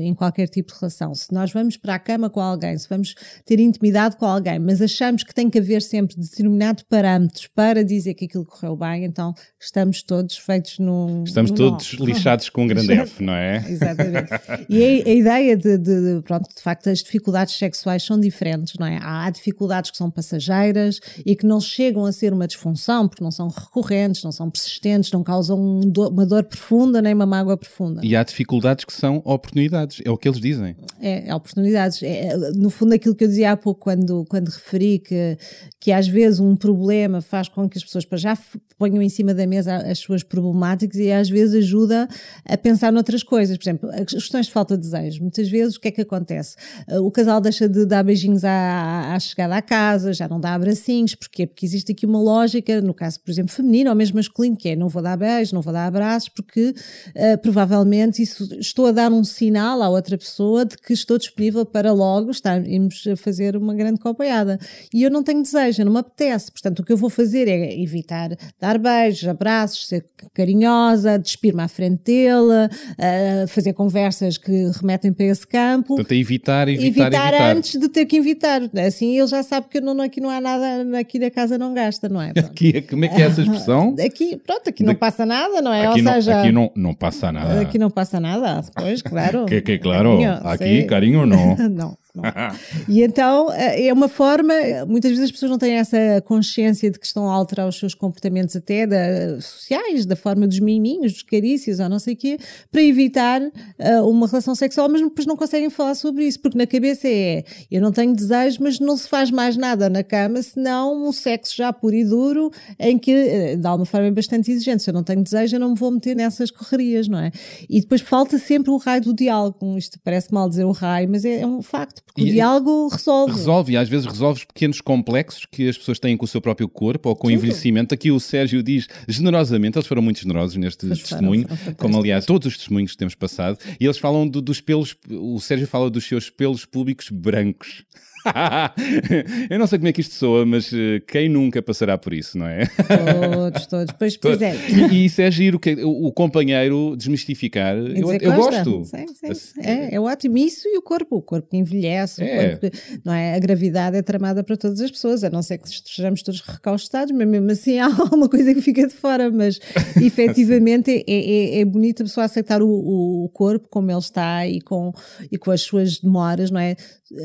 em qualquer tipo de relação. Se nós vamos para a cama com alguém, se vamos ter intimidade com alguém, mas achamos que tem que haver sempre determinado parâmetros para dizer que aquilo correu bem, então estamos todos feitos num. Estamos num todos nó. lixados com um grande F, não é? Exatamente. E a, a ideia de, de- de, pronto, de facto, as dificuldades sexuais são diferentes, não é? Há dificuldades que são passageiras e que não chegam a ser uma disfunção, porque não são recorrentes, não são persistentes, não causam um do- uma dor profunda nem uma mágoa profunda. E há dificuldades que são oportunidades, é o que eles dizem. É, é oportunidades. É, no fundo, aquilo que eu dizia há pouco, quando, quando referi que, que às vezes um problema faz com que as pessoas para já ponham em cima da mesa as suas problemáticas e às vezes ajuda a pensar noutras coisas. Por exemplo, as questões de falta de desejo. Muitas vezes o que é que acontece? O casal deixa de dar beijinhos à, à chegada à casa, já não dá abracinhos. Porquê? Porque existe aqui uma lógica, no caso, por exemplo, feminino ou mesmo masculino, que é não vou dar beijos, não vou dar abraços, porque uh, provavelmente isso, estou a dar um sinal à outra pessoa de que estou disponível para logo estarmos a fazer uma grande copoiada. E eu não tenho desejo, não me apetece. Portanto, o que eu vou fazer é evitar dar beijos, abraços, ser carinhosa, despir-me à frente dele, uh, fazer conversas que remetem para esse campo Portanto, é evitar, evitar, evitar. antes de ter que invitar. Assim ele já sabe que eu não, aqui não há nada, aqui na casa não gasta, não é? Pronto. Aqui, como é que é essa expressão? Aqui, pronto, aqui não passa nada, não é? Aqui, Ou não, seja, aqui não, não passa nada. aqui não passa nada, pois, claro. Que, que claro, Carinho, aqui sim. carinho não. não. Não. E então eh, é uma forma, muitas vezes as pessoas não têm essa consciência de que estão a alterar os seus comportamentos até da, sociais, da forma dos miminhos, dos carícias ou não sei o quê, para evitar eh, uma relação sexual, mas depois não conseguem falar sobre isso, porque na cabeça é eu não tenho desejo, mas não se faz mais nada na cama senão um sexo já puro e duro, em que eh, de alguma forma é bastante exigente. Se eu não tenho desejo, eu não me vou meter nessas correrias, não é? E depois falta sempre o raio do diálogo. Isto parece mal dizer o raio, mas é, é um facto, porque E- o diálogo resolve. Resolve, e às vezes resolve os pequenos complexos que as pessoas têm com o seu próprio corpo ou com o envelhecimento. Aqui o Sérgio diz generosamente, eles foram muito generosos neste foram, testemunho, como aliás todos os testemunhos que temos passado, e eles falam do- dos pelos, o Sérgio fala dos seus pelos públicos brancos. eu não sei como é que isto soa, mas eh, quem nunca passará por isso, não é? Todos, todos. Pois, pois é. E, isso é giro, que o, companheiro desmistificar. Eu, eu gosto. Sim, sim. Assim, É, é ótimo. Isso e o corpo. O corpo que envelhece. o É. corpo que- não é? A gravidade é tramada para todas as pessoas, a não ser que estejamos todos recaustados, mas mesmo assim há uma coisa que fica de fora. Mas efetivamente é, é, é bonito a pessoa aceitar o, o corpo como ele está e com, e com as suas demoras, não é?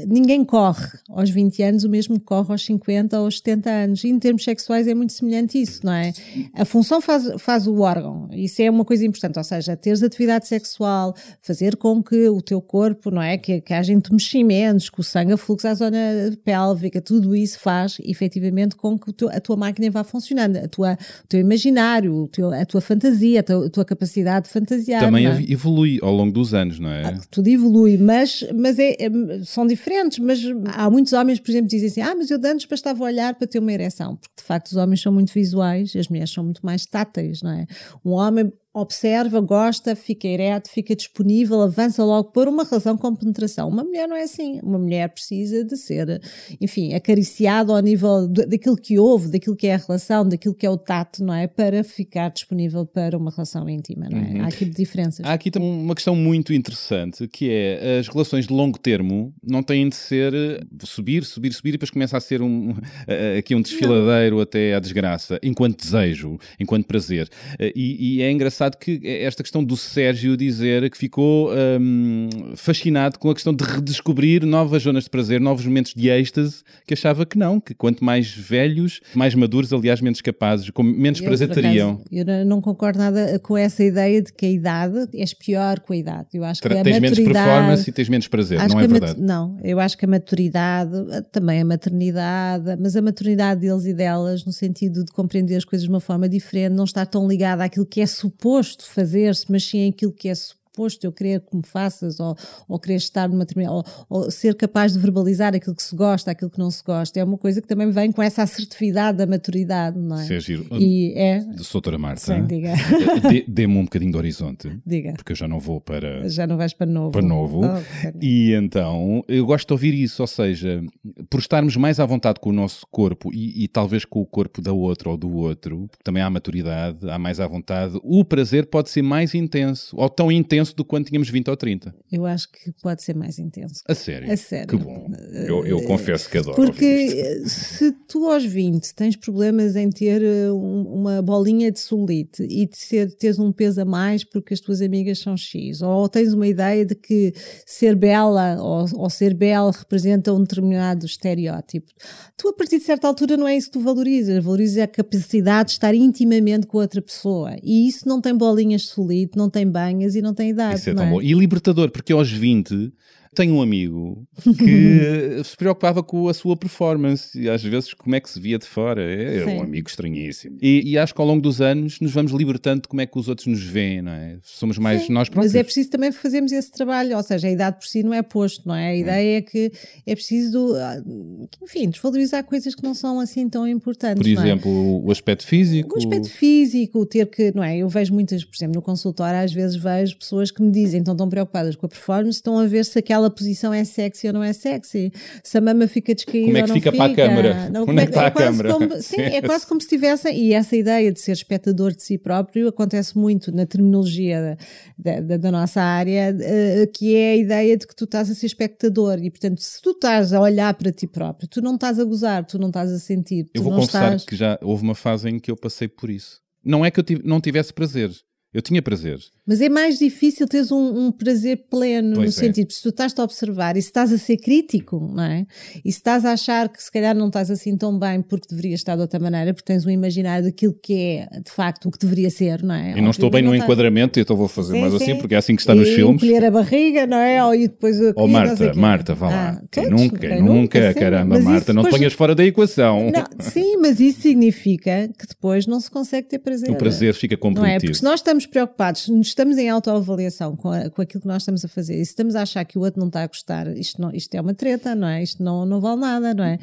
Ninguém corre aos 20 anos o mesmo que corre aos 50 ou aos 70 anos. E em termos sexuais é muito semelhante isso, não é? A função faz, faz o órgão. Isso é uma coisa importante. Ou seja, teres atividade sexual, fazer com que o teu corpo, não é? Que, que haja entumecimentos, que o sangue afluxe à zona pélvica, tudo isso faz efetivamente com que teu- a tua máquina vá funcionando. A tua, o teu imaginário, o teu- a tua fantasia, a tua, a tua capacidade de fantasiar. Também é? ev- evolui ao longo dos anos, não é? Ah, tudo evolui, mas, mas é, é- são diferentes. Mas há muitos homens, por exemplo, dizem assim: Ah, mas eu antes bastava olhar para ter uma ereção, porque de facto os homens são muito visuais as mulheres são muito mais táteis, não é? Um homem observa, gosta, fica ereto, fica disponível, avança logo por uma razão com penetração. Uma mulher não é assim. Uma mulher precisa de ser, enfim, acariciada ao nível daquilo que houve, daquilo que é a relação, daquilo que é o tato, não é? Para ficar disponível para uma relação íntima, não é? Há aqui diferenças. Há aqui também uma questão muito interessante que é as relações de longo termo não têm de ser subir, subir, subir e depois começa a ser um, eh, aqui um desfiladeiro até à desgraça, enquanto desejo, enquanto prazer. Eh, E, e é engraçado que esta questão do Sérgio dizer que ficou hum, fascinado com a questão de redescobrir novas zonas de prazer, novos momentos de êxtase, que achava que não, que quanto mais velhos, mais maduros, aliás, menos capazes, com menos Eu, prazer teriam. Eu não- concordo nada com essa ideia de que a idade és pior com a idade. Eu acho que Tra- a Tens menos performance e tens menos prazer, não que é verdade? Não, eu acho que a maturidade, eh, também a maternidade, mas a maturidade deles e delas, no sentido de compreender as coisas de uma forma diferente, não estar tão ligada àquilo que é suposto fazer-se, mas sim àquilo que é suposto eu querer que me faças, ou, ou querer estar numa determinada, ou, ou ser capaz de verbalizar aquilo que se gosta, aquilo que não se gosta, é uma coisa que também vem com essa assertividade da maturidade, não é? Isso é giro. E é, Doutora Marta, Sim, diga. dê- dê-me um bocadinho de horizonte, diga, porque eu já não vou para, já não vais para novo. para novo. Oh. E então, eu gosto de ouvir isso, ou seja, por estarmos mais à vontade com o nosso corpo e, e talvez com o corpo da outra ou do outro, também há maturidade, há mais à vontade, o prazer pode ser mais intenso, ou tão intenso do quanto tínhamos 20 ou 30. Eu acho que pode ser mais intenso. A sério. A sério. Que bom. Eu, eu confesso que adoro Porque eh, se tu aos 20 tens problemas em ter eh, um- uma bolinha de solite e de ser, teres um peso a mais porque as tuas amigas são X, ou tens uma ideia de que ser bela ou, ou ser bela representa um determinado estereótipo, tu a partir de certa altura não é isso que tu valorizas, valorizas a capacidade de estar intimamente com a outra pessoa e isso não tem bolinhas de solite, não tem banhas e não tem idade. Isso é tão bom. E libertador, porque aos 20 tenho um amigo que se preocupava com a sua performance e às vezes como é que se via de fora. É, é Sim. um amigo estranhíssimo. E, e acho que ao longo dos anos nos vamos libertando de como é que os outros nos veem, não é? Somos mais Sim, nós próprios. Mas é preciso também fazermos esse trabalho, ou seja, a idade por si não é posto, não é? A ideia é que é preciso, ah, enfim, desvalorizar coisas que não são assim tão importantes. Por é? exemplo, o aspecto físico. O aspecto físico, ter que, não é? Eu vejo muitas, por exemplo, no consultório, às vezes vejo pessoas que me dizem, então estão preocupadas com a performance, estão a ver se aquela posição é sexy ou não é sexy, se a mama fica descaída Como é ou que não fica para a câmara? Não, Onde como é que está a quase câmara? como- sim, é quase como se tivessem, e essa ideia de ser espectador de si próprio acontece muito na terminologia da, da- da- nossa área, eh, que é a ideia de que tu estás a ser espectador e, portanto, se tu estás a olhar para ti próprio, tu não estás a gozar, tu não estás a sentir, Eu vou confessar estás... que já houve uma fase em que eu passei por isso. Não é que eu tive- não tivesse prazer. Eu tinha prazer. Mas é mais difícil teres um, um prazer pleno, Pois no é. sentido, se tu estás-te a observar e se estás a ser crítico, não é? E se estás a achar que se calhar não estás assim tão bem porque deverias estar de outra maneira, porque tens um imaginário daquilo que é de facto o que deveria ser, não é? E não estou bem no estás- enquadramento, então vou fazer Sim, mais sim. assim, porque é assim que está nos E filmes. encolher a barriga, não é? Ou, e depois a Oh Marta. Marta, vá lá. Ah, quem nunca, quem nunca, sim. caramba, Mas Marta, não te depois- ponhas fora da equação. Não, sim, mas isso significa que depois não se consegue ter prazer. O prazer fica Não é? comprometido. Porque nós estamos estamos preocupados, se estamos em autoavaliação com, a- com aquilo que nós estamos a fazer, e se estamos a achar que o outro não está a gostar, isto, não, isto é uma treta, não é? Isto não, não vale nada, não é?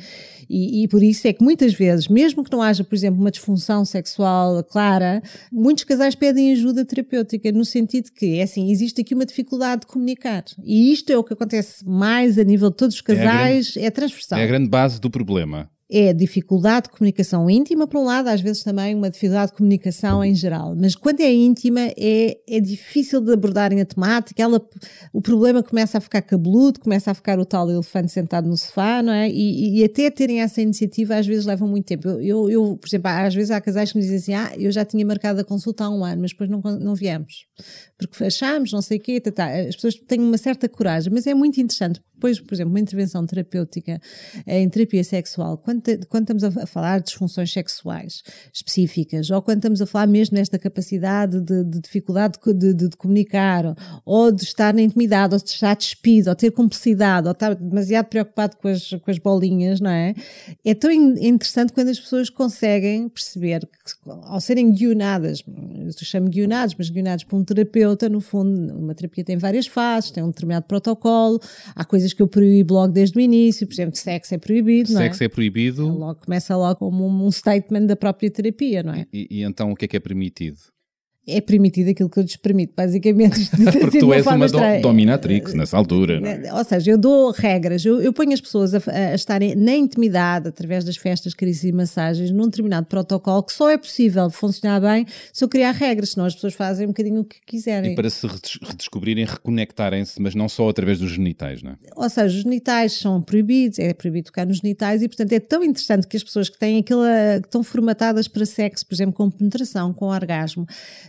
E, e por isso é que muitas vezes, mesmo que não haja, por exemplo, uma disfunção sexual clara, muitos casais pedem ajuda terapêutica, no sentido que, é assim, existe aqui uma dificuldade de comunicar. E isto é o que acontece mais a nível de todos os É a grande- casais, é, transversal É a grande base do problema. É dificuldade de comunicação íntima, por um lado, às vezes também uma dificuldade de comunicação em geral. Mas quando é íntima, é, é difícil de abordarem a temática, ela, o problema começa a ficar cabeludo, começa a ficar o tal elefante sentado no sofá, não é? E, e até terem essa iniciativa às vezes leva muito tempo. Eu, eu, por exemplo, às vezes há casais que me dizem assim, ah, eu já tinha marcado a consulta há um ano, mas depois não, não viemos. Porque achámos, não sei o quê, tá, tá. as pessoas têm uma certa coragem, mas é muito interessante, depois, por exemplo, uma intervenção terapêutica eh, em terapia sexual, quando, te- quando estamos a, falar de disfunções sexuais específicas, ou quando estamos a falar mesmo nesta capacidade de, de dificuldade de, de- de- comunicar, ou, de estar na intimidade, ou de estar despido, ou ter cumplicidade, ou estar demasiado preocupado com as, com as bolinhas, não é? É tão in- interessante quando as pessoas conseguem perceber que, ao serem guionadas, eu chamo guionados, mas guionados por um terapeuta, no fundo, uma terapia tem várias fases, tem um determinado protocolo, há coisas que eu proíbo logo desde o início, por exemplo, sexo é proibido, não é? Sexo é proibido Logo, começa logo como um, um statement da própria terapia, não é? e, e então o que é que é permitido? É permitido aquilo que eu lhes permito, basicamente. Porque tu és uma do- dominatrix nessa altura, é? Né, Ou seja, eu dou regras, eu, eu ponho as pessoas a, a estarem na intimidade, através das festas, carícias e massagens, num determinado protocolo que só é possível funcionar bem se eu criar regras, senão as pessoas fazem um bocadinho o que quiserem. E para se redes- redescobrirem, reconectarem-se, mas não só através dos genitais, não é? Ou seja, os genitais são proibidos, é proibido tocar nos genitais e, portanto, é tão interessante que as pessoas que têm aquela, que estão formatadas para sexo, por exemplo, com penetração, com orgasmo,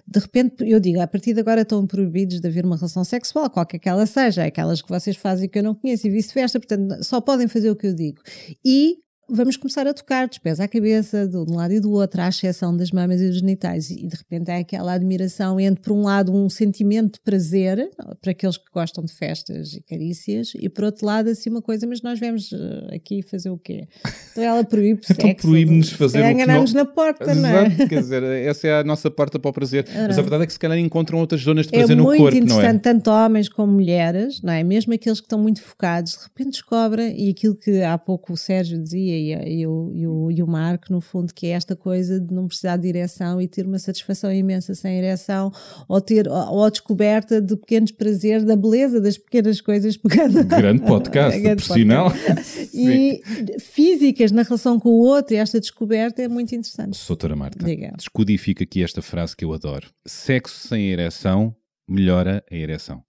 de repente, eu digo, a partir de agora estão proibidos de haver uma relação sexual, qualquer que ela seja, aquelas que vocês fazem que eu não conheço e vice-versa, portanto, só podem fazer o que eu digo. E vamos começar a tocar dos pés à cabeça, de um lado e do outro, à exceção das mamas e dos genitais. E de repente há aquela admiração entre, por um lado, um sentimento de prazer para aqueles que gostam de festas e carícias, e por outro lado, assim, uma coisa, mas nós viemos eh, aqui fazer o quê? Então ela proíbe Então proíbe-nos fazer calhar o que enganamos não- na porta, não é? Exato, quer dizer, essa é a nossa porta para o prazer. Mas a verdade é que se calhar encontram outras zonas de É prazer no muito corpo, não interessante, é? tanto homens como mulheres, não é? Mesmo aqueles que estão muito focados, de repente descobrem, e aquilo que há pouco o Sérgio dizia e, e o, e, o, e o Marco, no fundo, que é esta coisa de não precisar de direção e ter uma satisfação imensa sem ereção, ou ter ou, a descoberta de pequenos prazeres, da beleza das pequenas coisas, pegando. Grande podcast, Grande por sinal. E físicas na relação com o outro, e esta descoberta é muito interessante. Doutora Marta, Diga. descodifica aqui esta frase que eu adoro. Sexo sem ereção melhora a ereção.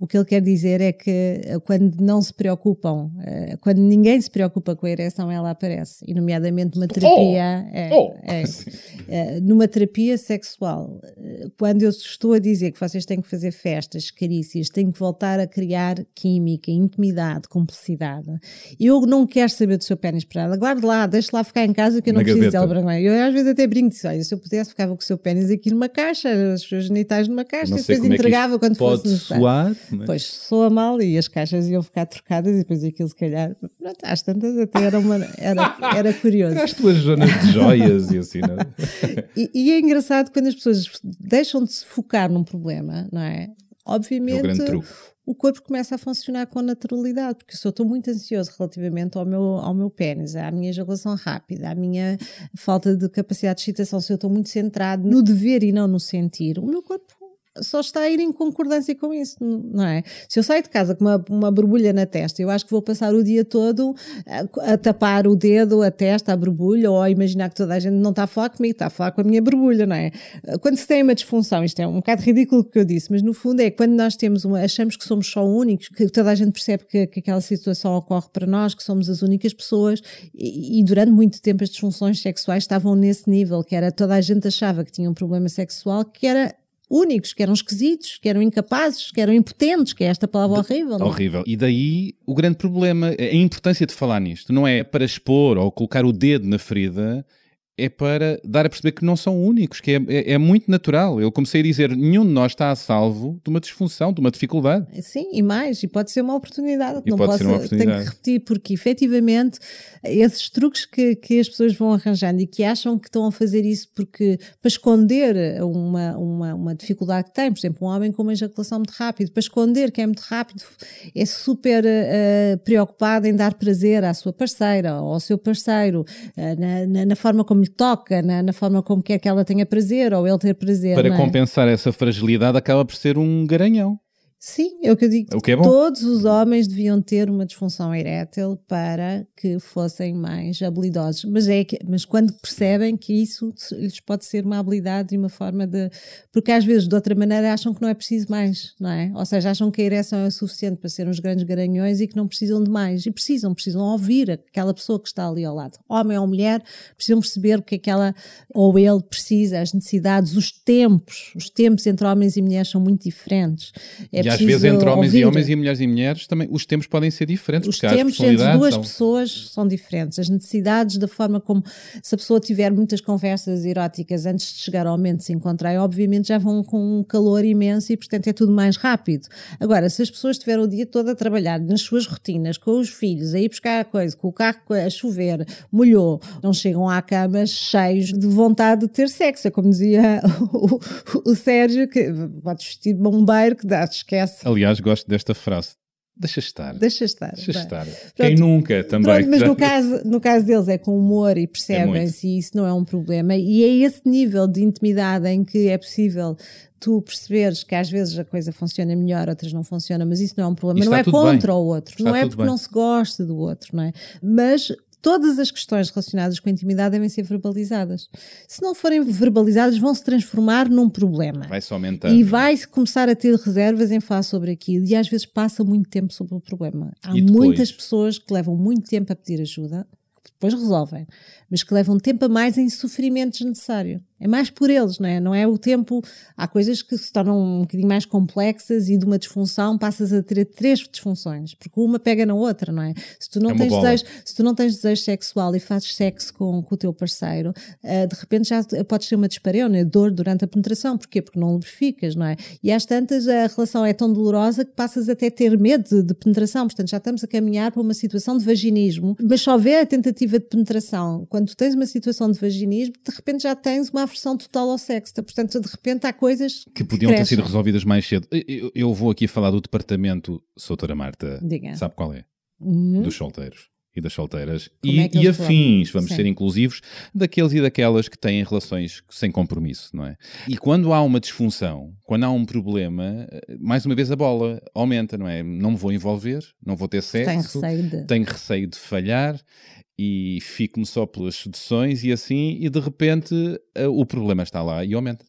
O que ele quer dizer é que eh, quando não se preocupam, eh, quando ninguém se preocupa com a ereção, ela aparece. E, nomeadamente, numa terapia. é, Oh! é, eh, numa terapia sexual, quando eu estou a dizer que vocês têm que fazer festas, carícias, têm que voltar a criar química, intimidade, cumplicidade, eu não quero saber do seu pênis para nada. Guarde lá, deixe lá ficar em casa que eu não Na preciso dele para mim. Eu às vezes até brinco disse: olha, se eu pudesse, ficava com o seu pênis aqui numa caixa, os seus genitais numa caixa, e depois é entregava quando pode fosse soar, mas- Pois soa mal e as caixas iam ficar trocadas e depois aquilo se calhar, pronto, às tantas até era, uma, era, era curioso. As tuas zonas de joias e assim, não é? E, e é engraçado quando as pessoas deixam de se focar num problema, não é? É o Obviamente grande truque. o corpo começa a funcionar com naturalidade, porque se eu estou muito ansioso relativamente ao meu, ao meu pênis, à minha ejaculação rápida, à minha falta de capacidade de excitação, se eu estou muito centrado no dever e não no sentir, o meu corpo só está a ir em concordância com isso, não é? Se eu saio de casa com uma, uma borbulha na testa, eu acho que vou passar o dia todo a, a tapar o dedo, a testa, a borbulha, ou a imaginar que toda a gente não está a falar comigo, está a falar com a minha borbulha, não é? Quando se tem uma disfunção, isto é um bocado ridículo o que eu disse, mas no fundo é quando nós temos uma, achamos que somos só únicos, que toda a gente percebe que, que aquela situação ocorre para nós, que somos as únicas pessoas, e, e durante muito tempo as disfunções sexuais estavam nesse nível, que era toda a gente achava que tinha um problema sexual, que era únicos, que eram esquisitos, que eram incapazes, que eram impotentes, que é esta palavra horrível. não é? Horrível. E daí o grande problema, a importância de falar nisto, não é para expor ou colocar o dedo na ferida, é para dar a perceber que não são únicos, que é, é, é muito natural. Eu comecei a dizer, nenhum de nós está a salvo de uma disfunção, de uma dificuldade. Sim, e mais, e pode ser uma oportunidade. E não pode posso, ser uma Tenho oportunidade. que repetir, porque efetivamente esses truques que, que as pessoas vão arranjando e que acham que estão a fazer isso porque para esconder uma, uma, uma dificuldade que tem, por exemplo, um homem com uma ejaculação muito rápido, para esconder que é muito rápido, é super eh, preocupado em dar prazer à sua parceira ou ao seu parceiro, eh, na, na, na forma como lhe toca, na, na forma como quer que ela tenha prazer ou ele ter prazer. Para é? compensar essa fragilidade, acaba por ser um garanhão. Sim, é o que eu digo. O que é bom. Todos os homens deviam ter uma disfunção erétil para que fossem mais habilidosos. Mas, é que, mas quando percebem que isso lhes pode ser uma habilidade e uma forma de. Porque às vezes, de outra maneira, acham que não é preciso mais, não é? Ou seja, acham que a ereção é o suficiente para ser uns grandes garanhões e que não precisam de mais. E precisam, precisam ouvir aquela pessoa que está ali ao lado. Homem ou mulher, precisam perceber o que é que ela ou ele precisa, as necessidades, os tempos. Os tempos entre homens e mulheres são muito diferentes. É às vezes entre homens e ouvir. homens e mulheres e mulheres também os tempos podem ser diferentes. Os tempos entre duas são- pessoas são diferentes. As necessidades, da forma como, se a pessoa tiver muitas conversas eróticas antes de chegar ao momento de se encontrar, obviamente já vão com um calor imenso e, portanto, é tudo mais rápido. Agora, se as pessoas estiveram o dia todo a trabalhar nas suas rotinas, com os filhos, a ir buscar a coisa, com o carro a chover, molhou, não chegam à cama cheios de vontade de ter sexo. É como dizia o, o Sérgio, que pode vestir bombeiro, que dá, esquece. Aliás, gosto desta frase. Deixa estar. Deixa estar. Deixa estar. Quem nunca também. Pronto, mas Já- no caso, no caso deles é com humor e percebem-se e isso não é um problema. E é esse nível de intimidade em que é possível tu perceberes que às vezes a coisa funciona melhor, outras não funciona, mas isso não é um problema. Não é contra bem. o outro, Está não é porque bem. não se gosta do outro, não é? Mas todas as questões relacionadas com a intimidade devem ser verbalizadas. Se não forem verbalizadas, vão se transformar num problema. Vai-se aumentando. E vai-se começar a ter reservas em falar sobre aquilo e às vezes passa muito tempo sobre o problema. Há muitas pessoas que levam muito tempo a pedir ajuda, que depois resolvem, mas que levam tempo a mais em sofrimento desnecessário. É mais por eles, não é? Não é o tempo. Há coisas que se tornam um bocadinho mais complexas e de uma disfunção passas a ter três disfunções, porque uma pega na outra, não é? Se tu não, É tens, desejo, se tu não tens desejo sexual e fazes sexo com, com o teu parceiro, ah, de repente já podes ter uma dispareona, dor durante a penetração. Porquê? Porque não lubrificas, não é? E às tantas a relação é tão dolorosa que passas até a ter medo de, de penetração. Portanto, já estamos a caminhar para uma situação de vaginismo. Mas só houver a tentativa de penetração, quando tens uma situação de vaginismo, de repente já tens uma aversão total ao sexo. Portanto, de repente há coisas que podiam ter crescem. sido resolvidas mais cedo. Eu, eu vou aqui falar do departamento, Soutora Marta. Diga. Sabe qual é? Uhum. Dos solteiros e das solteiras. Como E, é e afins, vamos Sim. ser inclusivos, daqueles e daquelas que têm relações sem compromisso, não é? E quando há uma disfunção, quando há um problema, eh, mais uma vez a bola aumenta, não é? Não me vou envolver, não vou ter sexo, receio de. tenho receio de falhar e fico-me só pelas seduções e assim, e de repente eh, o problema está lá e aumenta.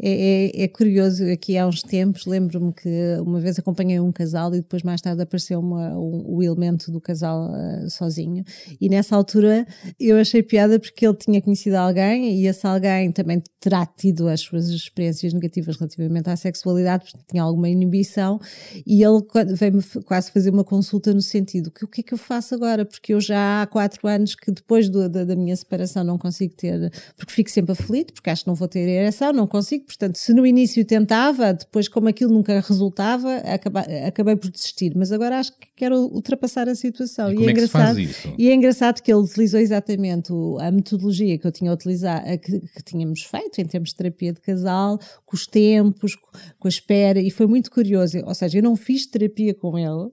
É, é- é curioso, aqui há uns tempos, lembro-me que uma vez acompanhei um casal e depois mais tarde apareceu uma, um- o elemento do casal ah, sozinho. E nessa altura eu achei piada porque ele tinha conhecido alguém e esse alguém também terá tido as suas experiências negativas relativamente à sexualidade, porque tinha alguma inibição. E ele veio-me quase fazer uma consulta no sentido: que o que é que eu faço agora? Porque eu já há quatro anos que depois do- da, da minha separação não consigo ter, porque fico sempre aflito, porque acho que não vou ter ereção, não consigo. Portanto, se no início tentava, depois, como aquilo nunca resultava, acaba- acabei por desistir. Mas agora acho que quero ultrapassar a situação. E como é faz isso? E é engraçado que ele utilizou exatamente o- a metodologia que eu tinha utilizado, que, que tínhamos feito em termos de terapia de casal, com os tempos, com a espera, e foi muito curioso. Ou seja, eu não fiz terapia com ele,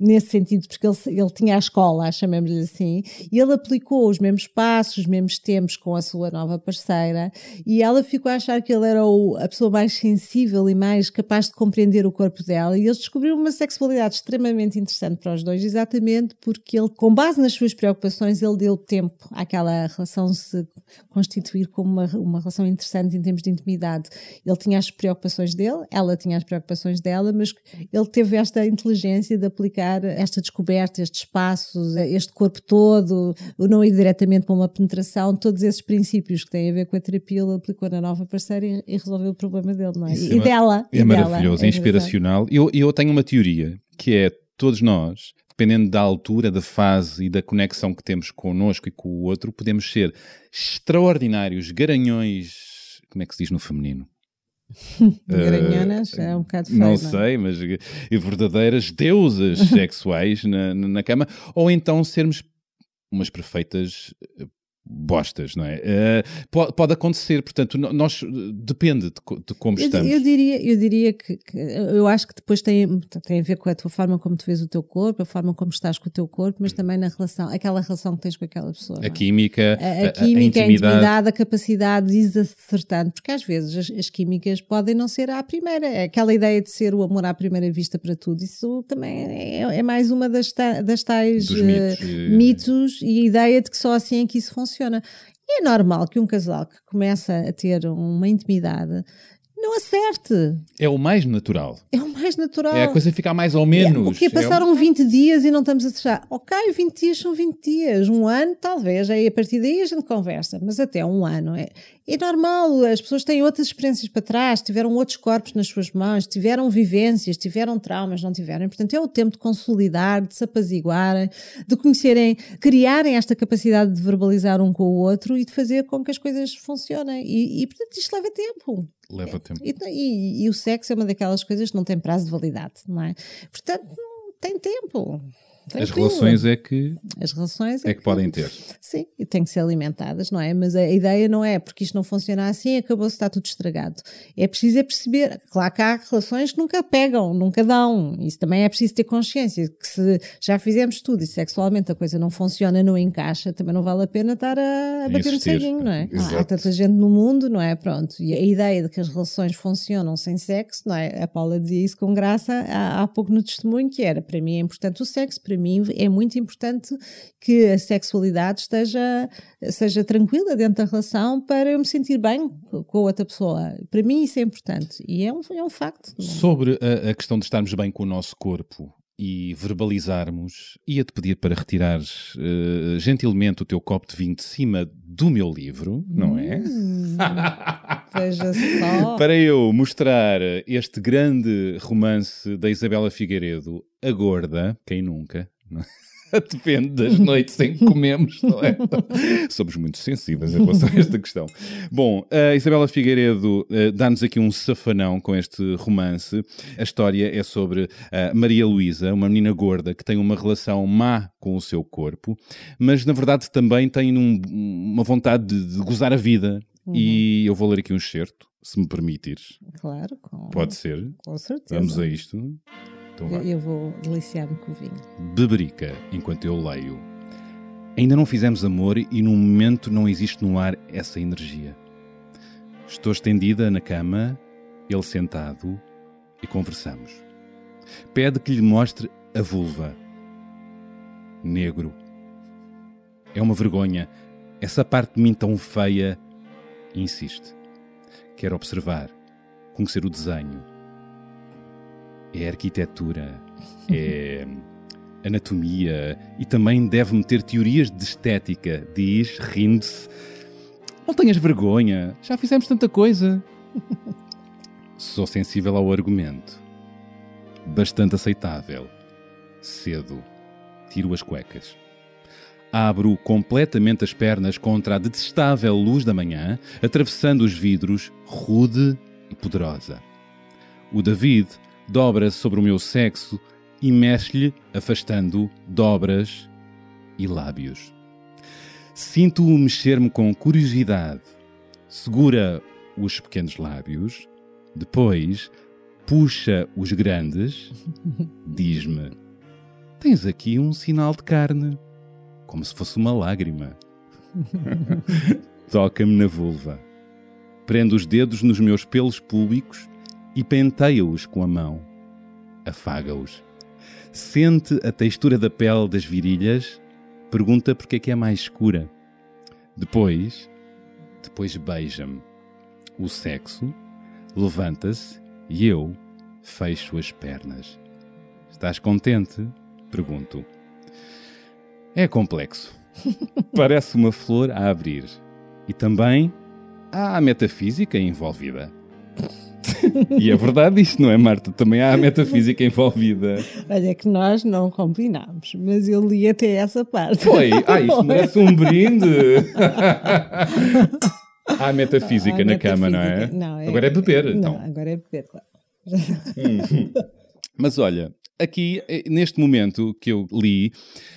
nesse sentido, porque ele, ele tinha a escola, chamemos-lhe assim, e ele aplicou os mesmos passos, os mesmos tempos com a sua nova parceira, e ela ficou a achar que ele era o- a pessoa mais sensível e mais capaz de compreender o corpo dela, e eles descobriram uma sexualidade extremamente interessante para os dois, exatamente porque ele, com base nas suas preocupações, ele deu tempo àquela relação se constituir como uma, uma relação interessante em termos de intimidade. Ele tinha as preocupações dele, ela tinha as preocupações dela, mas ele teve esta inteligência de aplicar esta descoberta, estes passos, este corpo todo, o não ir diretamente para uma penetração, todos esses princípios que têm a ver com a terapia, ele aplicou na nova parceira e, e resolveu o problema dele, não é? Isso E, é dela. É e dela, maravilhoso, é engraçado. inspiracional. Eu, eu tenho uma teoria que é todos nós dependendo da altura, da fase e da conexão que temos connosco e com o outro, podemos ser extraordinários garanhões. Como é que se diz no feminino? Garanhonas é um bocado feio. Não é? sei, mas e verdadeiras deusas sexuais na, na na cama, ou então sermos umas perfeitas eh, bostas, não é? Eh, pode, acontecer, portanto, nós eh, depende de, de como Eu, estamos. eu diria, eu diria que, que- eu acho que depois tem, tem a ver com a tua forma como tu vês o teu corpo, a forma como estás com o teu corpo, mas também na relação, aquela relação que tens com aquela pessoa. a é? química, a, a química, a intimidade. intimidade, a capacidade de ir acertando, porque às vezes as, as químicas podem não ser à primeira. É aquela ideia de ser o amor à primeira vista para tudo. Isso também é, é mais uma das, ta- das tais eh, mitos, eh. mitos e a ideia de que só assim é que isso funciona. É normal que um casal que começa a ter uma intimidade não acerte. É o mais natural. É o mais natural. É a coisa ficar mais ou menos. O que é, passaram 20 dias e não estamos a acertar? Ok, 20 dias são 20 dias. Um ano, talvez. Aí a partir daí a gente conversa. Mas até um ano é, é normal. As pessoas têm outras experiências para trás, tiveram outros corpos nas suas mãos, tiveram vivências, tiveram traumas, não tiveram. Portanto, é o tempo de consolidar, de se apaziguarem, de conhecerem, criarem esta capacidade de verbalizar um com o outro e de fazer com que as coisas funcionem. E, e portanto, isto leva tempo. Leva tempo. E, e- e o sexo é uma daquelas coisas que não tem prazo de validade, não é? Portanto, não tem tempo. As Tranquilo. relações é que, As relações é que podem ter. Sim, e têm que ser alimentadas, não é? Mas a ideia não é porque isto não funciona assim, acabou-se, está tudo estragado. É preciso é perceber, claro que há relações que nunca pegam, nunca dão. Isso também é preciso ter consciência, que se já fizemos tudo e sexualmente a coisa não funciona, não encaixa, também não vale a pena estar a, a bater no ceguinho, não é? Há- Há tanta gente no mundo, não é? Pronto. E a ideia de que as relações funcionam sem sexo, não é? A Paula dizia isso com graça há, há pouco no testemunho, que era, para mim é importante o sexo, para mim é muito importante que a sexualidade esteja, seja tranquila dentro da relação para eu me sentir bem com a outra pessoa. Para mim isso é importante e é um, é um facto. Sobre a, a questão de estarmos bem com o nosso corpo e verbalizarmos, ia-te pedir para retirares eh, gentilmente o teu copo de vinho de cima do meu livro, não é? Hum, Veja só. Para eu mostrar este grande romance da Isabela Figueiredo, A Gorda, quem nunca, não é? Depende das noites em que comemos, não é? Somos muito sensíveis em relação a esta questão. Bom, a Isabela Figueiredo eh, dá-nos aqui um safanão com este romance. A história é sobre a Maria Luísa, uma menina gorda que tem uma relação má com o seu corpo, mas na verdade também tem um- uma vontade de, de gozar a vida. E eu vou ler aqui um excerto, se me permitires. Claro, com, Pode ser. com certeza. Vamos a isto. Então. Eu, vou deliciar-me com o vinho. Beberica, enquanto eu leio. Ainda não fizemos amor e num momento não existe no ar essa energia. Estou estendida na cama, ele sentado e conversamos. Pede que lhe mostre a vulva. Negro. É uma vergonha. Essa parte de mim tão feia insiste. Quero observar, conhecer o desenho. É arquitetura, é anatomia e também deve meter teorias de estética, diz, rindo-se. Não tenhas vergonha, já fizemos tanta coisa. Sou sensível ao argumento. Bastante aceitável. Cedo. Tiro as cuecas. Abro completamente as pernas contra a detestável luz da manhã, atravessando os vidros, rude e poderosa. O David dobra-se sobre o meu sexo e mexe-lhe, afastando dobras e lábios. Sinto-o mexer-me com curiosidade. Segura os pequenos lábios, depois puxa os grandes, diz-me: Tens aqui um sinal de carne, como se fosse uma lágrima. Toca-me na vulva. Prendo os dedos nos meus pelos públicos e penteia-os com a mão. Afaga-os. Sente a textura da pele das virilhas, pergunta porque é que é mais escura. Depois, depois beija-me. O sexo levanta-se e eu fecho as pernas. Estás contente? Pergunto. É complexo. Parece uma flor a abrir. E também há a metafísica envolvida. E é verdade isto, não é, Marta? Também há a metafísica envolvida. Olha que nós não combinámos, mas eu li até essa parte. Foi. Ah, isto merece um brinde. Há a metafísica na cama, não é? metafísica. Não, Agora é beber, Não, então. agora é beber, claro. Mas olha, aqui, eh, neste momento que eu li,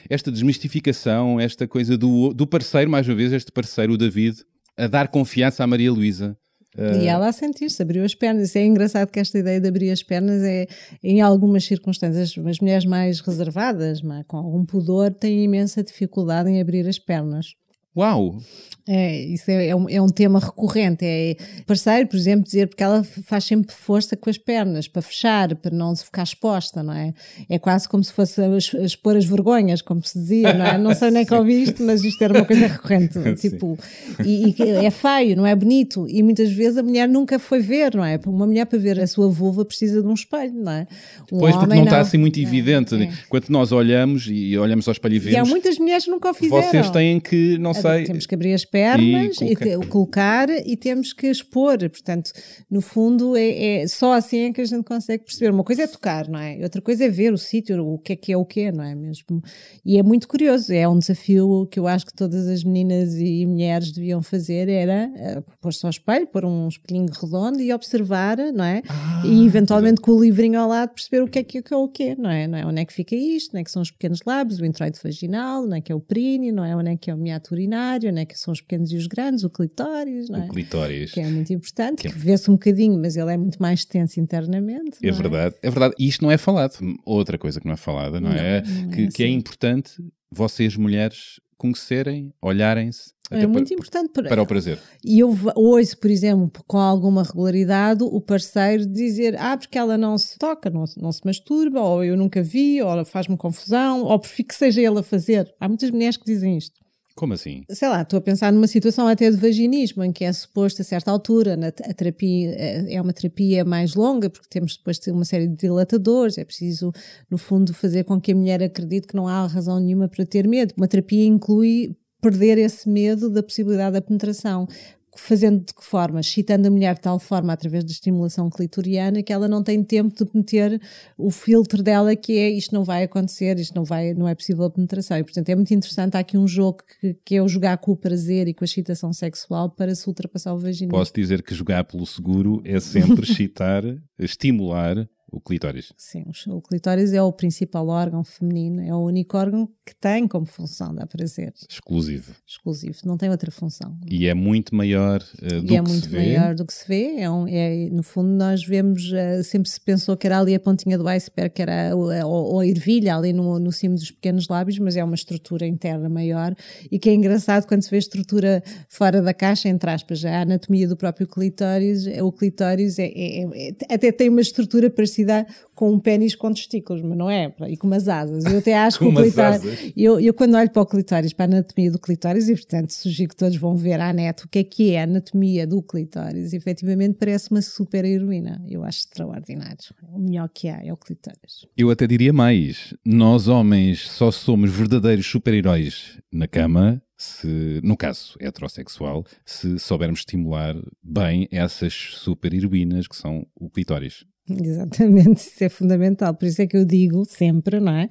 esta desmistificação, esta coisa do, do parceiro, mais uma vez, este parceiro, o David, a dar confiança à Maria Luísa. E ela a sentir-se, abriu as pernas. É engraçado que esta ideia de abrir as pernas é, em algumas circunstâncias, as mulheres mais reservadas, com algum pudor, têm imensa dificuldade em abrir as pernas. Uau! É, isso é, é um, é um tema recorrente. É parceiro, por exemplo, dizer porque ela faz sempre força com as pernas para fechar, para não se ficar exposta, não é? É quase como se fosse expor as vergonhas, como se dizia, não é? Não sei nem que ouvi isto, mas isto era uma coisa recorrente. Tipo, e, e é feio, não é bonito. E muitas vezes a mulher nunca foi ver, não é? Uma mulher para ver a sua vulva precisa de um espelho, não é? Um Pois, porque homem não está assim muito evidente. É. Enquanto nós olhamos e olhamos ao espelho e E há vemos, muitas mulheres que nunca o fizeram. vocês têm que, não sei, Temos que abrir as pernas E e, colocar. que- colocar e temos que expor. Portanto, no fundo, é, é só assim é que a gente consegue perceber. Uma coisa é tocar, não é? Outra coisa é ver o sítio, o que é que é o que, não é mesmo? E é muito curioso. É um desafio que eu acho que todas as meninas e mulheres deviam fazer era eh, pôr-se ao espelho, pôr um espelhinho redondo e observar, não é? Ah, e eventualmente com o livrinho ao lado perceber o que é que, é o que, não é? Não é? Onde é que fica isto? Onde é que são os pequenos lábios, o introito vaginal, onde é que é o períneo, não é? Onde é que é o meato urinário, onde é que são os pequenos e os grandes, o clitóris, não é? o clitóris. Que é muito importante, que vê-se um bocadinho, mas ele é muito mais extenso internamente. É não verdade, é verdade. E isto não é falado. Outra coisa que não é falada, não, é? não é que, que é assim. importante vocês, mulheres, conhecerem, olharem-se É muito para, importante para, para o prazer. E eu ouço, por exemplo, com alguma regularidade, o parceiro dizer: Ah, porque ela não se toca, não, se- não se masturba, ou eu nunca vi, ou faz-me confusão, ou prefiro que seja ele a fazer. Há muitas mulheres que dizem isto. Como assim? Sei lá, estou a pensar numa situação até de vaginismo, em que é suposto a certa altura, na, a terapia eh, é uma terapia mais longa, porque temos depois de uma série de dilatadores, é preciso, no fundo, fazer com que a mulher acredite que não há razão nenhuma para ter medo. Uma terapia inclui perder esse medo da possibilidade da penetração. Fazendo de que forma? Excitando a mulher de tal forma, através da estimulação clitoriana, que ela não tem tempo de meter o filtro dela, que é isto não vai acontecer, isto não, vai, não é possível a penetração. E, portanto, é muito interessante. Há aqui um jogo que, que é o jogar com o prazer e com a excitação sexual para se ultrapassar o vaginismo. Posso dizer que jogar pelo seguro é sempre excitar, estimular o clitóris. Sim, o clitóris é o principal órgão feminino, é o único órgão que tem como função dar prazer. Exclusivo. Exclusivo, não tem outra função. E é muito maior eh, do e é que muito se vê. maior do que se vê. É um- é- no fundo, nós vemos, eh, sempre se pensou que era ali a pontinha do iceberg, que era a- ou a ervilha ali no, no cimo dos pequenos lábios, mas é uma estrutura interna maior e que é engraçado quando se vê estrutura fora da caixa, entre aspas, a anatomia do próprio clitóris. O clitóris é, é- é- até tem uma estrutura parecida com um pênis com testículos, mas não é, e com umas asas. Eu até acho que o clitóris. Eu, eu quando olho para o clitóris, para a anatomia do clitóris, e portanto sugiro que todos vão ver à net o que é que é a anatomia do clitóris, efetivamente parece uma super heroína. Eu acho extraordinário. O melhor que há é o clitóris. Eu até diria mais. Nós, homens, só somos verdadeiros super-heróis na cama, se, no caso heterossexual, se soubermos estimular bem essas super-heroínas que são o clitóris. Exatamente, isso é fundamental. Por isso é que eu digo sempre, não é?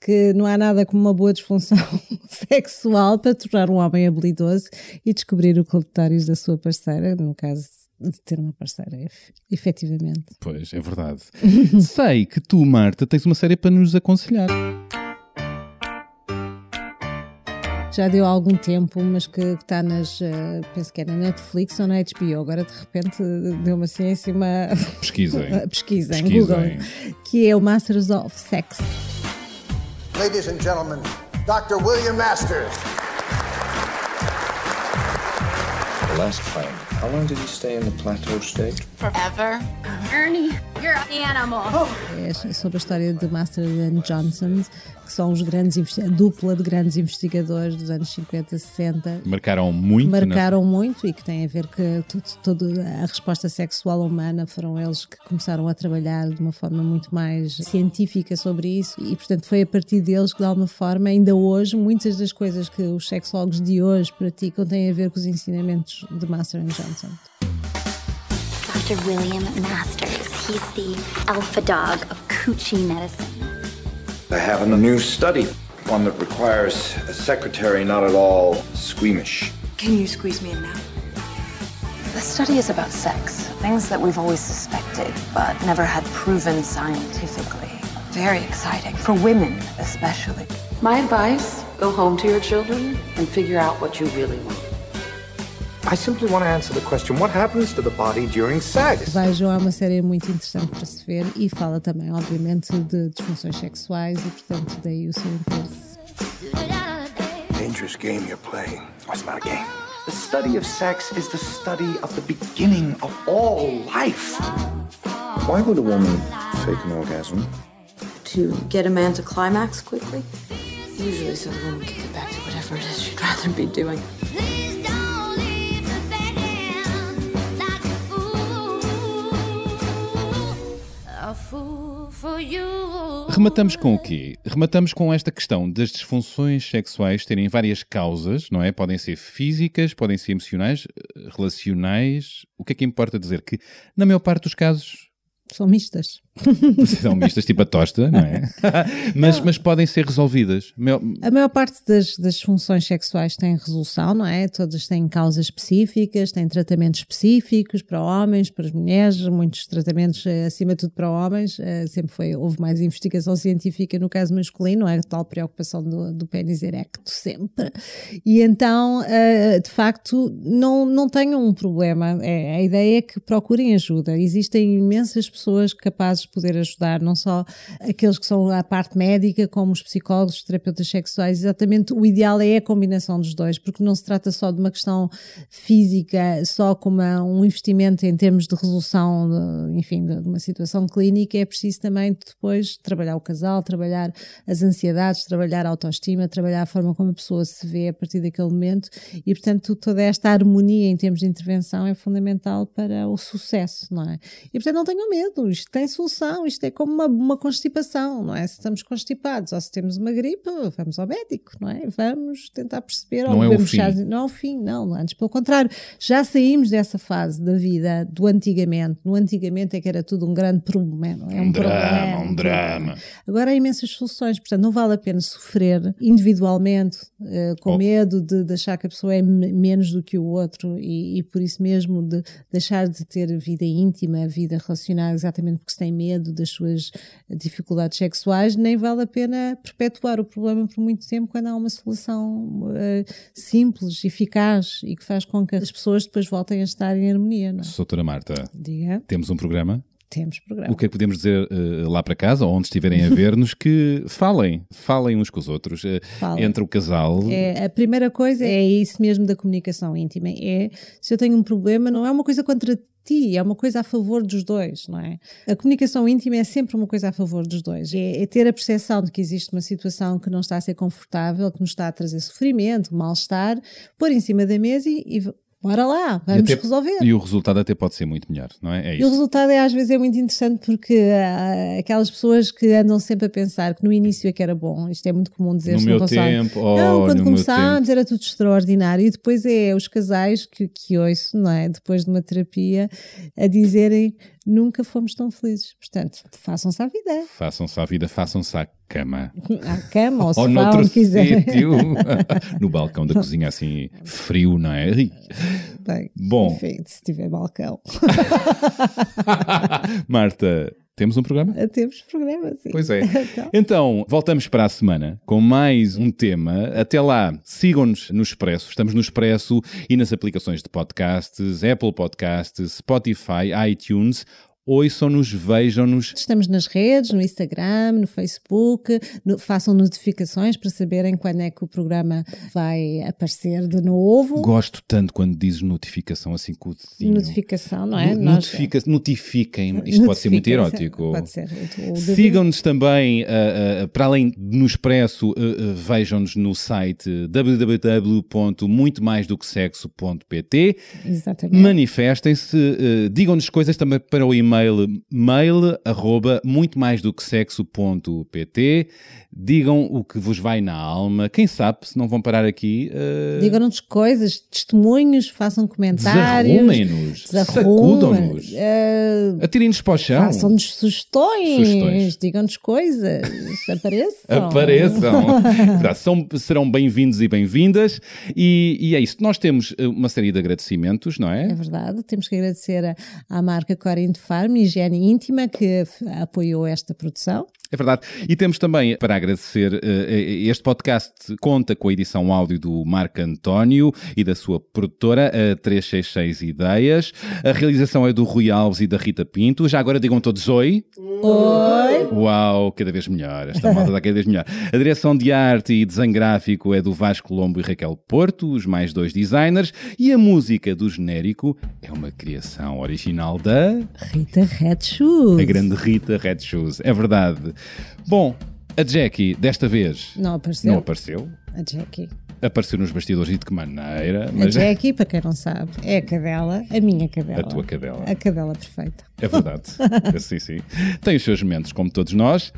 Que não há nada como uma boa disfunção sexual para tornar um homem habilidoso e descobrir o clitóris da sua parceira, no caso de ter uma parceira, ef- efetivamente. Pois, é verdade. Sei que tu, Marta, tens uma série para nos aconselhar. Já deu há algum tempo, mas que está nas, eh, penso que é na Netflix ou na HBO, agora de repente deu-me assim, assim uma Pesquisem. pesquisa em Pesquisem. Google, que é o Masters of Sex. Ladies and gentlemen, Dr. William Masters. The last fight, how long did he stay in the plateau state? Forever. Ernie, you're an animal. É sobre a história de Master and Johnson, que são os grandes, a dupla de grandes investigadores dos anos 50, 60, Marcaram muito. na- marcaram muito e que tem a ver que tudo, toda a resposta sexual humana foram eles que começaram a trabalhar de uma forma muito mais científica sobre isso e portanto foi a partir deles que de alguma forma ainda hoje muitas das coisas que os sexólogos de hoje praticam têm a ver com os ensinamentos de Master and Johnson. Dr. Dr. William Masters. He's the alpha dog of coochie medicine. I have a new study, one that requires a secretary not at all squeamish. Can you squeeze me in now? The study is about sex, things that we've always suspected, but never had proven scientifically. Very exciting, for women especially. My advice go home to your children and figure out what you really want. I simply want to answer the question what happens to the body during sex? Vejam, é uma série muito interessante para se ver e fala também, obviamente, de disfunções sexuais e, portanto, daí o seu interesse. Dangerous game you're playing. It's not a game. The study of sex is the study of the beginning of all life. Why would a woman fake an orgasm? To get a man to climax quickly? Usually so the woman can get back to whatever it is she'd rather be doing. Rematamos com o quê? Rematamos com esta questão das disfunções sexuais terem várias causas, não é? Podem ser físicas, podem ser emocionais, relacionais. O que é que importa dizer? Que, na maior parte dos casos, São mistas. são mistas, tipo a tosta, não é? mas, mas podem ser resolvidas. A maior parte das, das funções sexuais tem resolução, não é? Todas têm causas específicas, têm tratamentos específicos para homens, para as mulheres, muitos tratamentos, eh, acima de tudo para homens. Eh, Sempre foi, houve mais investigação científica no caso masculino, não é? Tal preocupação do, do pênis erecto, sempre. E então, eh, de facto, não, não tenham um problema. É, a ideia é que procurem ajuda. Existem imensas pessoas capazes poder ajudar, não só aqueles que são a parte médica, como os psicólogos, os terapeutas sexuais. Exatamente, o ideal é a combinação dos dois, porque não se trata só de uma questão física, só como um investimento em termos de resolução, de, enfim, de, de uma situação clínica, é preciso também depois trabalhar o casal, trabalhar as ansiedades, trabalhar a autoestima, trabalhar a forma como a pessoa se vê a partir daquele momento e, portanto, toda esta harmonia em termos de intervenção é fundamental para o sucesso, não é? E, portanto, não tenham medo, isto tem solução, isto é como uma, uma constipação, não é? Se estamos constipados ou se temos uma gripe, vamos ao médico, não é? Vamos tentar perceber. Não ou é o fim. não é o fim, não, antes pelo contrário, já saímos dessa fase da vida do antigamente. No antigamente é que era tudo um grande problema, não é? Um drama, problema, um drama. Agora há imensas soluções, portanto não vale a pena sofrer individualmente, eh, com Oh. medo de, de achar que a pessoa é me- menos do que o outro e, e por isso mesmo de deixar de ter vida íntima, vida relacional, exatamente porque se tem medo das suas dificuldades sexuais, nem vale a pena perpetuar o problema por muito tempo quando há uma solução eh, simples, eficaz e que faz com que as pessoas depois voltem a estar em harmonia. Não é? Marta, Diga, temos um programa. Temos programa. O que é que podemos dizer eh, lá para casa, ou onde estiverem a ver-nos, que falem, falem uns com os outros, Falem. entre o casal. É, a primeira coisa é isso mesmo da comunicação íntima. É se eu tenho um problema, não é uma coisa contra ti, é uma coisa a favor dos dois, não é? A comunicação íntima é sempre uma coisa a favor dos dois. É, é ter a percepção de que existe uma situação que não está a ser confortável, que nos está a trazer sofrimento, mal-estar, pôr em cima da mesa e, e bora lá, E vamos até- resolver. E o resultado até pode ser muito melhor, não é? É E o resultado é às vezes é muito interessante porque ah, aquelas pessoas que andam sempre a pensar que no início é que era bom, isto é muito comum dizer No meu tempo, oh, não, quando começámos era tudo extraordinário e depois é os casais que, que ouço, não é? Depois de uma terapia a dizerem nunca fomos tão felizes. Portanto, façam-se à vida, Façam-se à vida, façam-se à cama. à cama, Ou sofá, noutro onde quiserem. sítio. no balcão da cozinha, assim, frio, não é? Bem, Bom. enfim, se tiver balcão. Marta, temos um programa? Temos programa, sim. Pois é. Então. Então, voltamos para a semana com mais um tema. Até lá, sigam-nos no Expresso. Estamos no Expresso e nas aplicações de podcasts, Apple Podcasts, Spotify, iTunes. Ouçam-nos, vejam-nos. Estamos nas redes, no Instagram, no Facebook, no- façam notificações para saberem quando é que o programa vai aparecer de novo. Gosto tanto quando dizes notificação assim com o dedinho. Notificação, não é? No- notifica- notifiquem. Isto pode ser muito Notifica- erótico. Pode ser. Sigam-nos também, ah, ah, para além de no Expresso, ah, vejam-nos no site www.muitomaisdoquesexo.pt. Exatamente. Manifestem-se, digam-nos coisas também para o e-mail e-mail mail arroba muito mais do que sexo.pt. Digam o que vos vai na alma. Quem sabe se não vão parar aqui. Uh... Digam-nos coisas, testemunhos, façam comentários. Desarrumem-nos, sacudam-nos, uh... atirem-nos para o chão. Façam-nos sugestões, sugestões. digam-nos coisas, apareçam. apareçam. São, serão bem-vindos e bem-vindas. E, e, é isso. Nós temos eh, uma série de agradecimentos, não é? É verdade. Temos que agradecer à marca Corin Farm, Higiene Íntima, que apoiou esta produção. É verdade. E temos também para agradecer, uh, este podcast conta com a edição áudio do Marco António e da sua produtora, a 366 Ideias. A realização é do Rui Alves e da Rita Pinto. Já agora digam todos oi. Oi. Uau, cada vez melhor. Esta moda está cada vez melhor. A direção de arte e desenho gráfico é do Vasco Lombo e Raquel Porto, os mais dois designers. E a música do genérico é uma criação original da... Rita Red Shoes. A grande Rita Red Shoes. É verdade. Bom, a Jackie, desta vez. Não apareceu. Não apareceu. A Jackie. Apareceu nos bastidores e de que maneira. Mas... A Jackie, para quem não sabe, é a cadela, a minha cadela. A tua cadela. A cadela perfeita. É verdade. sim, sim. Tem os seus momentos, como todos nós.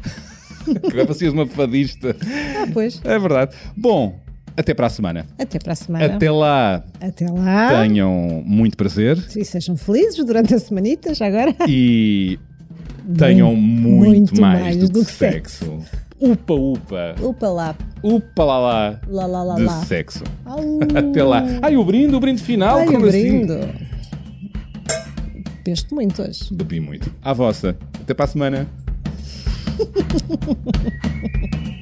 Agora fazias uma fadista. Ah, pois. É verdade. Bom, até para a semana. Até para a semana. Até lá. Até lá. Tenham muito prazer. E sejam felizes durante a semanita, já agora. E tenham muito, muito mais, mais, do, do que, que sexo. sexo. Upa, upa. Upa lá. Upa lá lá. Lá lá lá de lá. sexo. Até lá. Ai, o brinde, o brinde final. Ai, como o assim? brinde. Beste muito hoje. Bebi muito. À vossa. Até para a semana.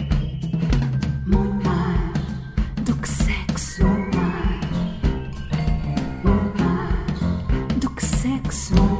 do que sexo.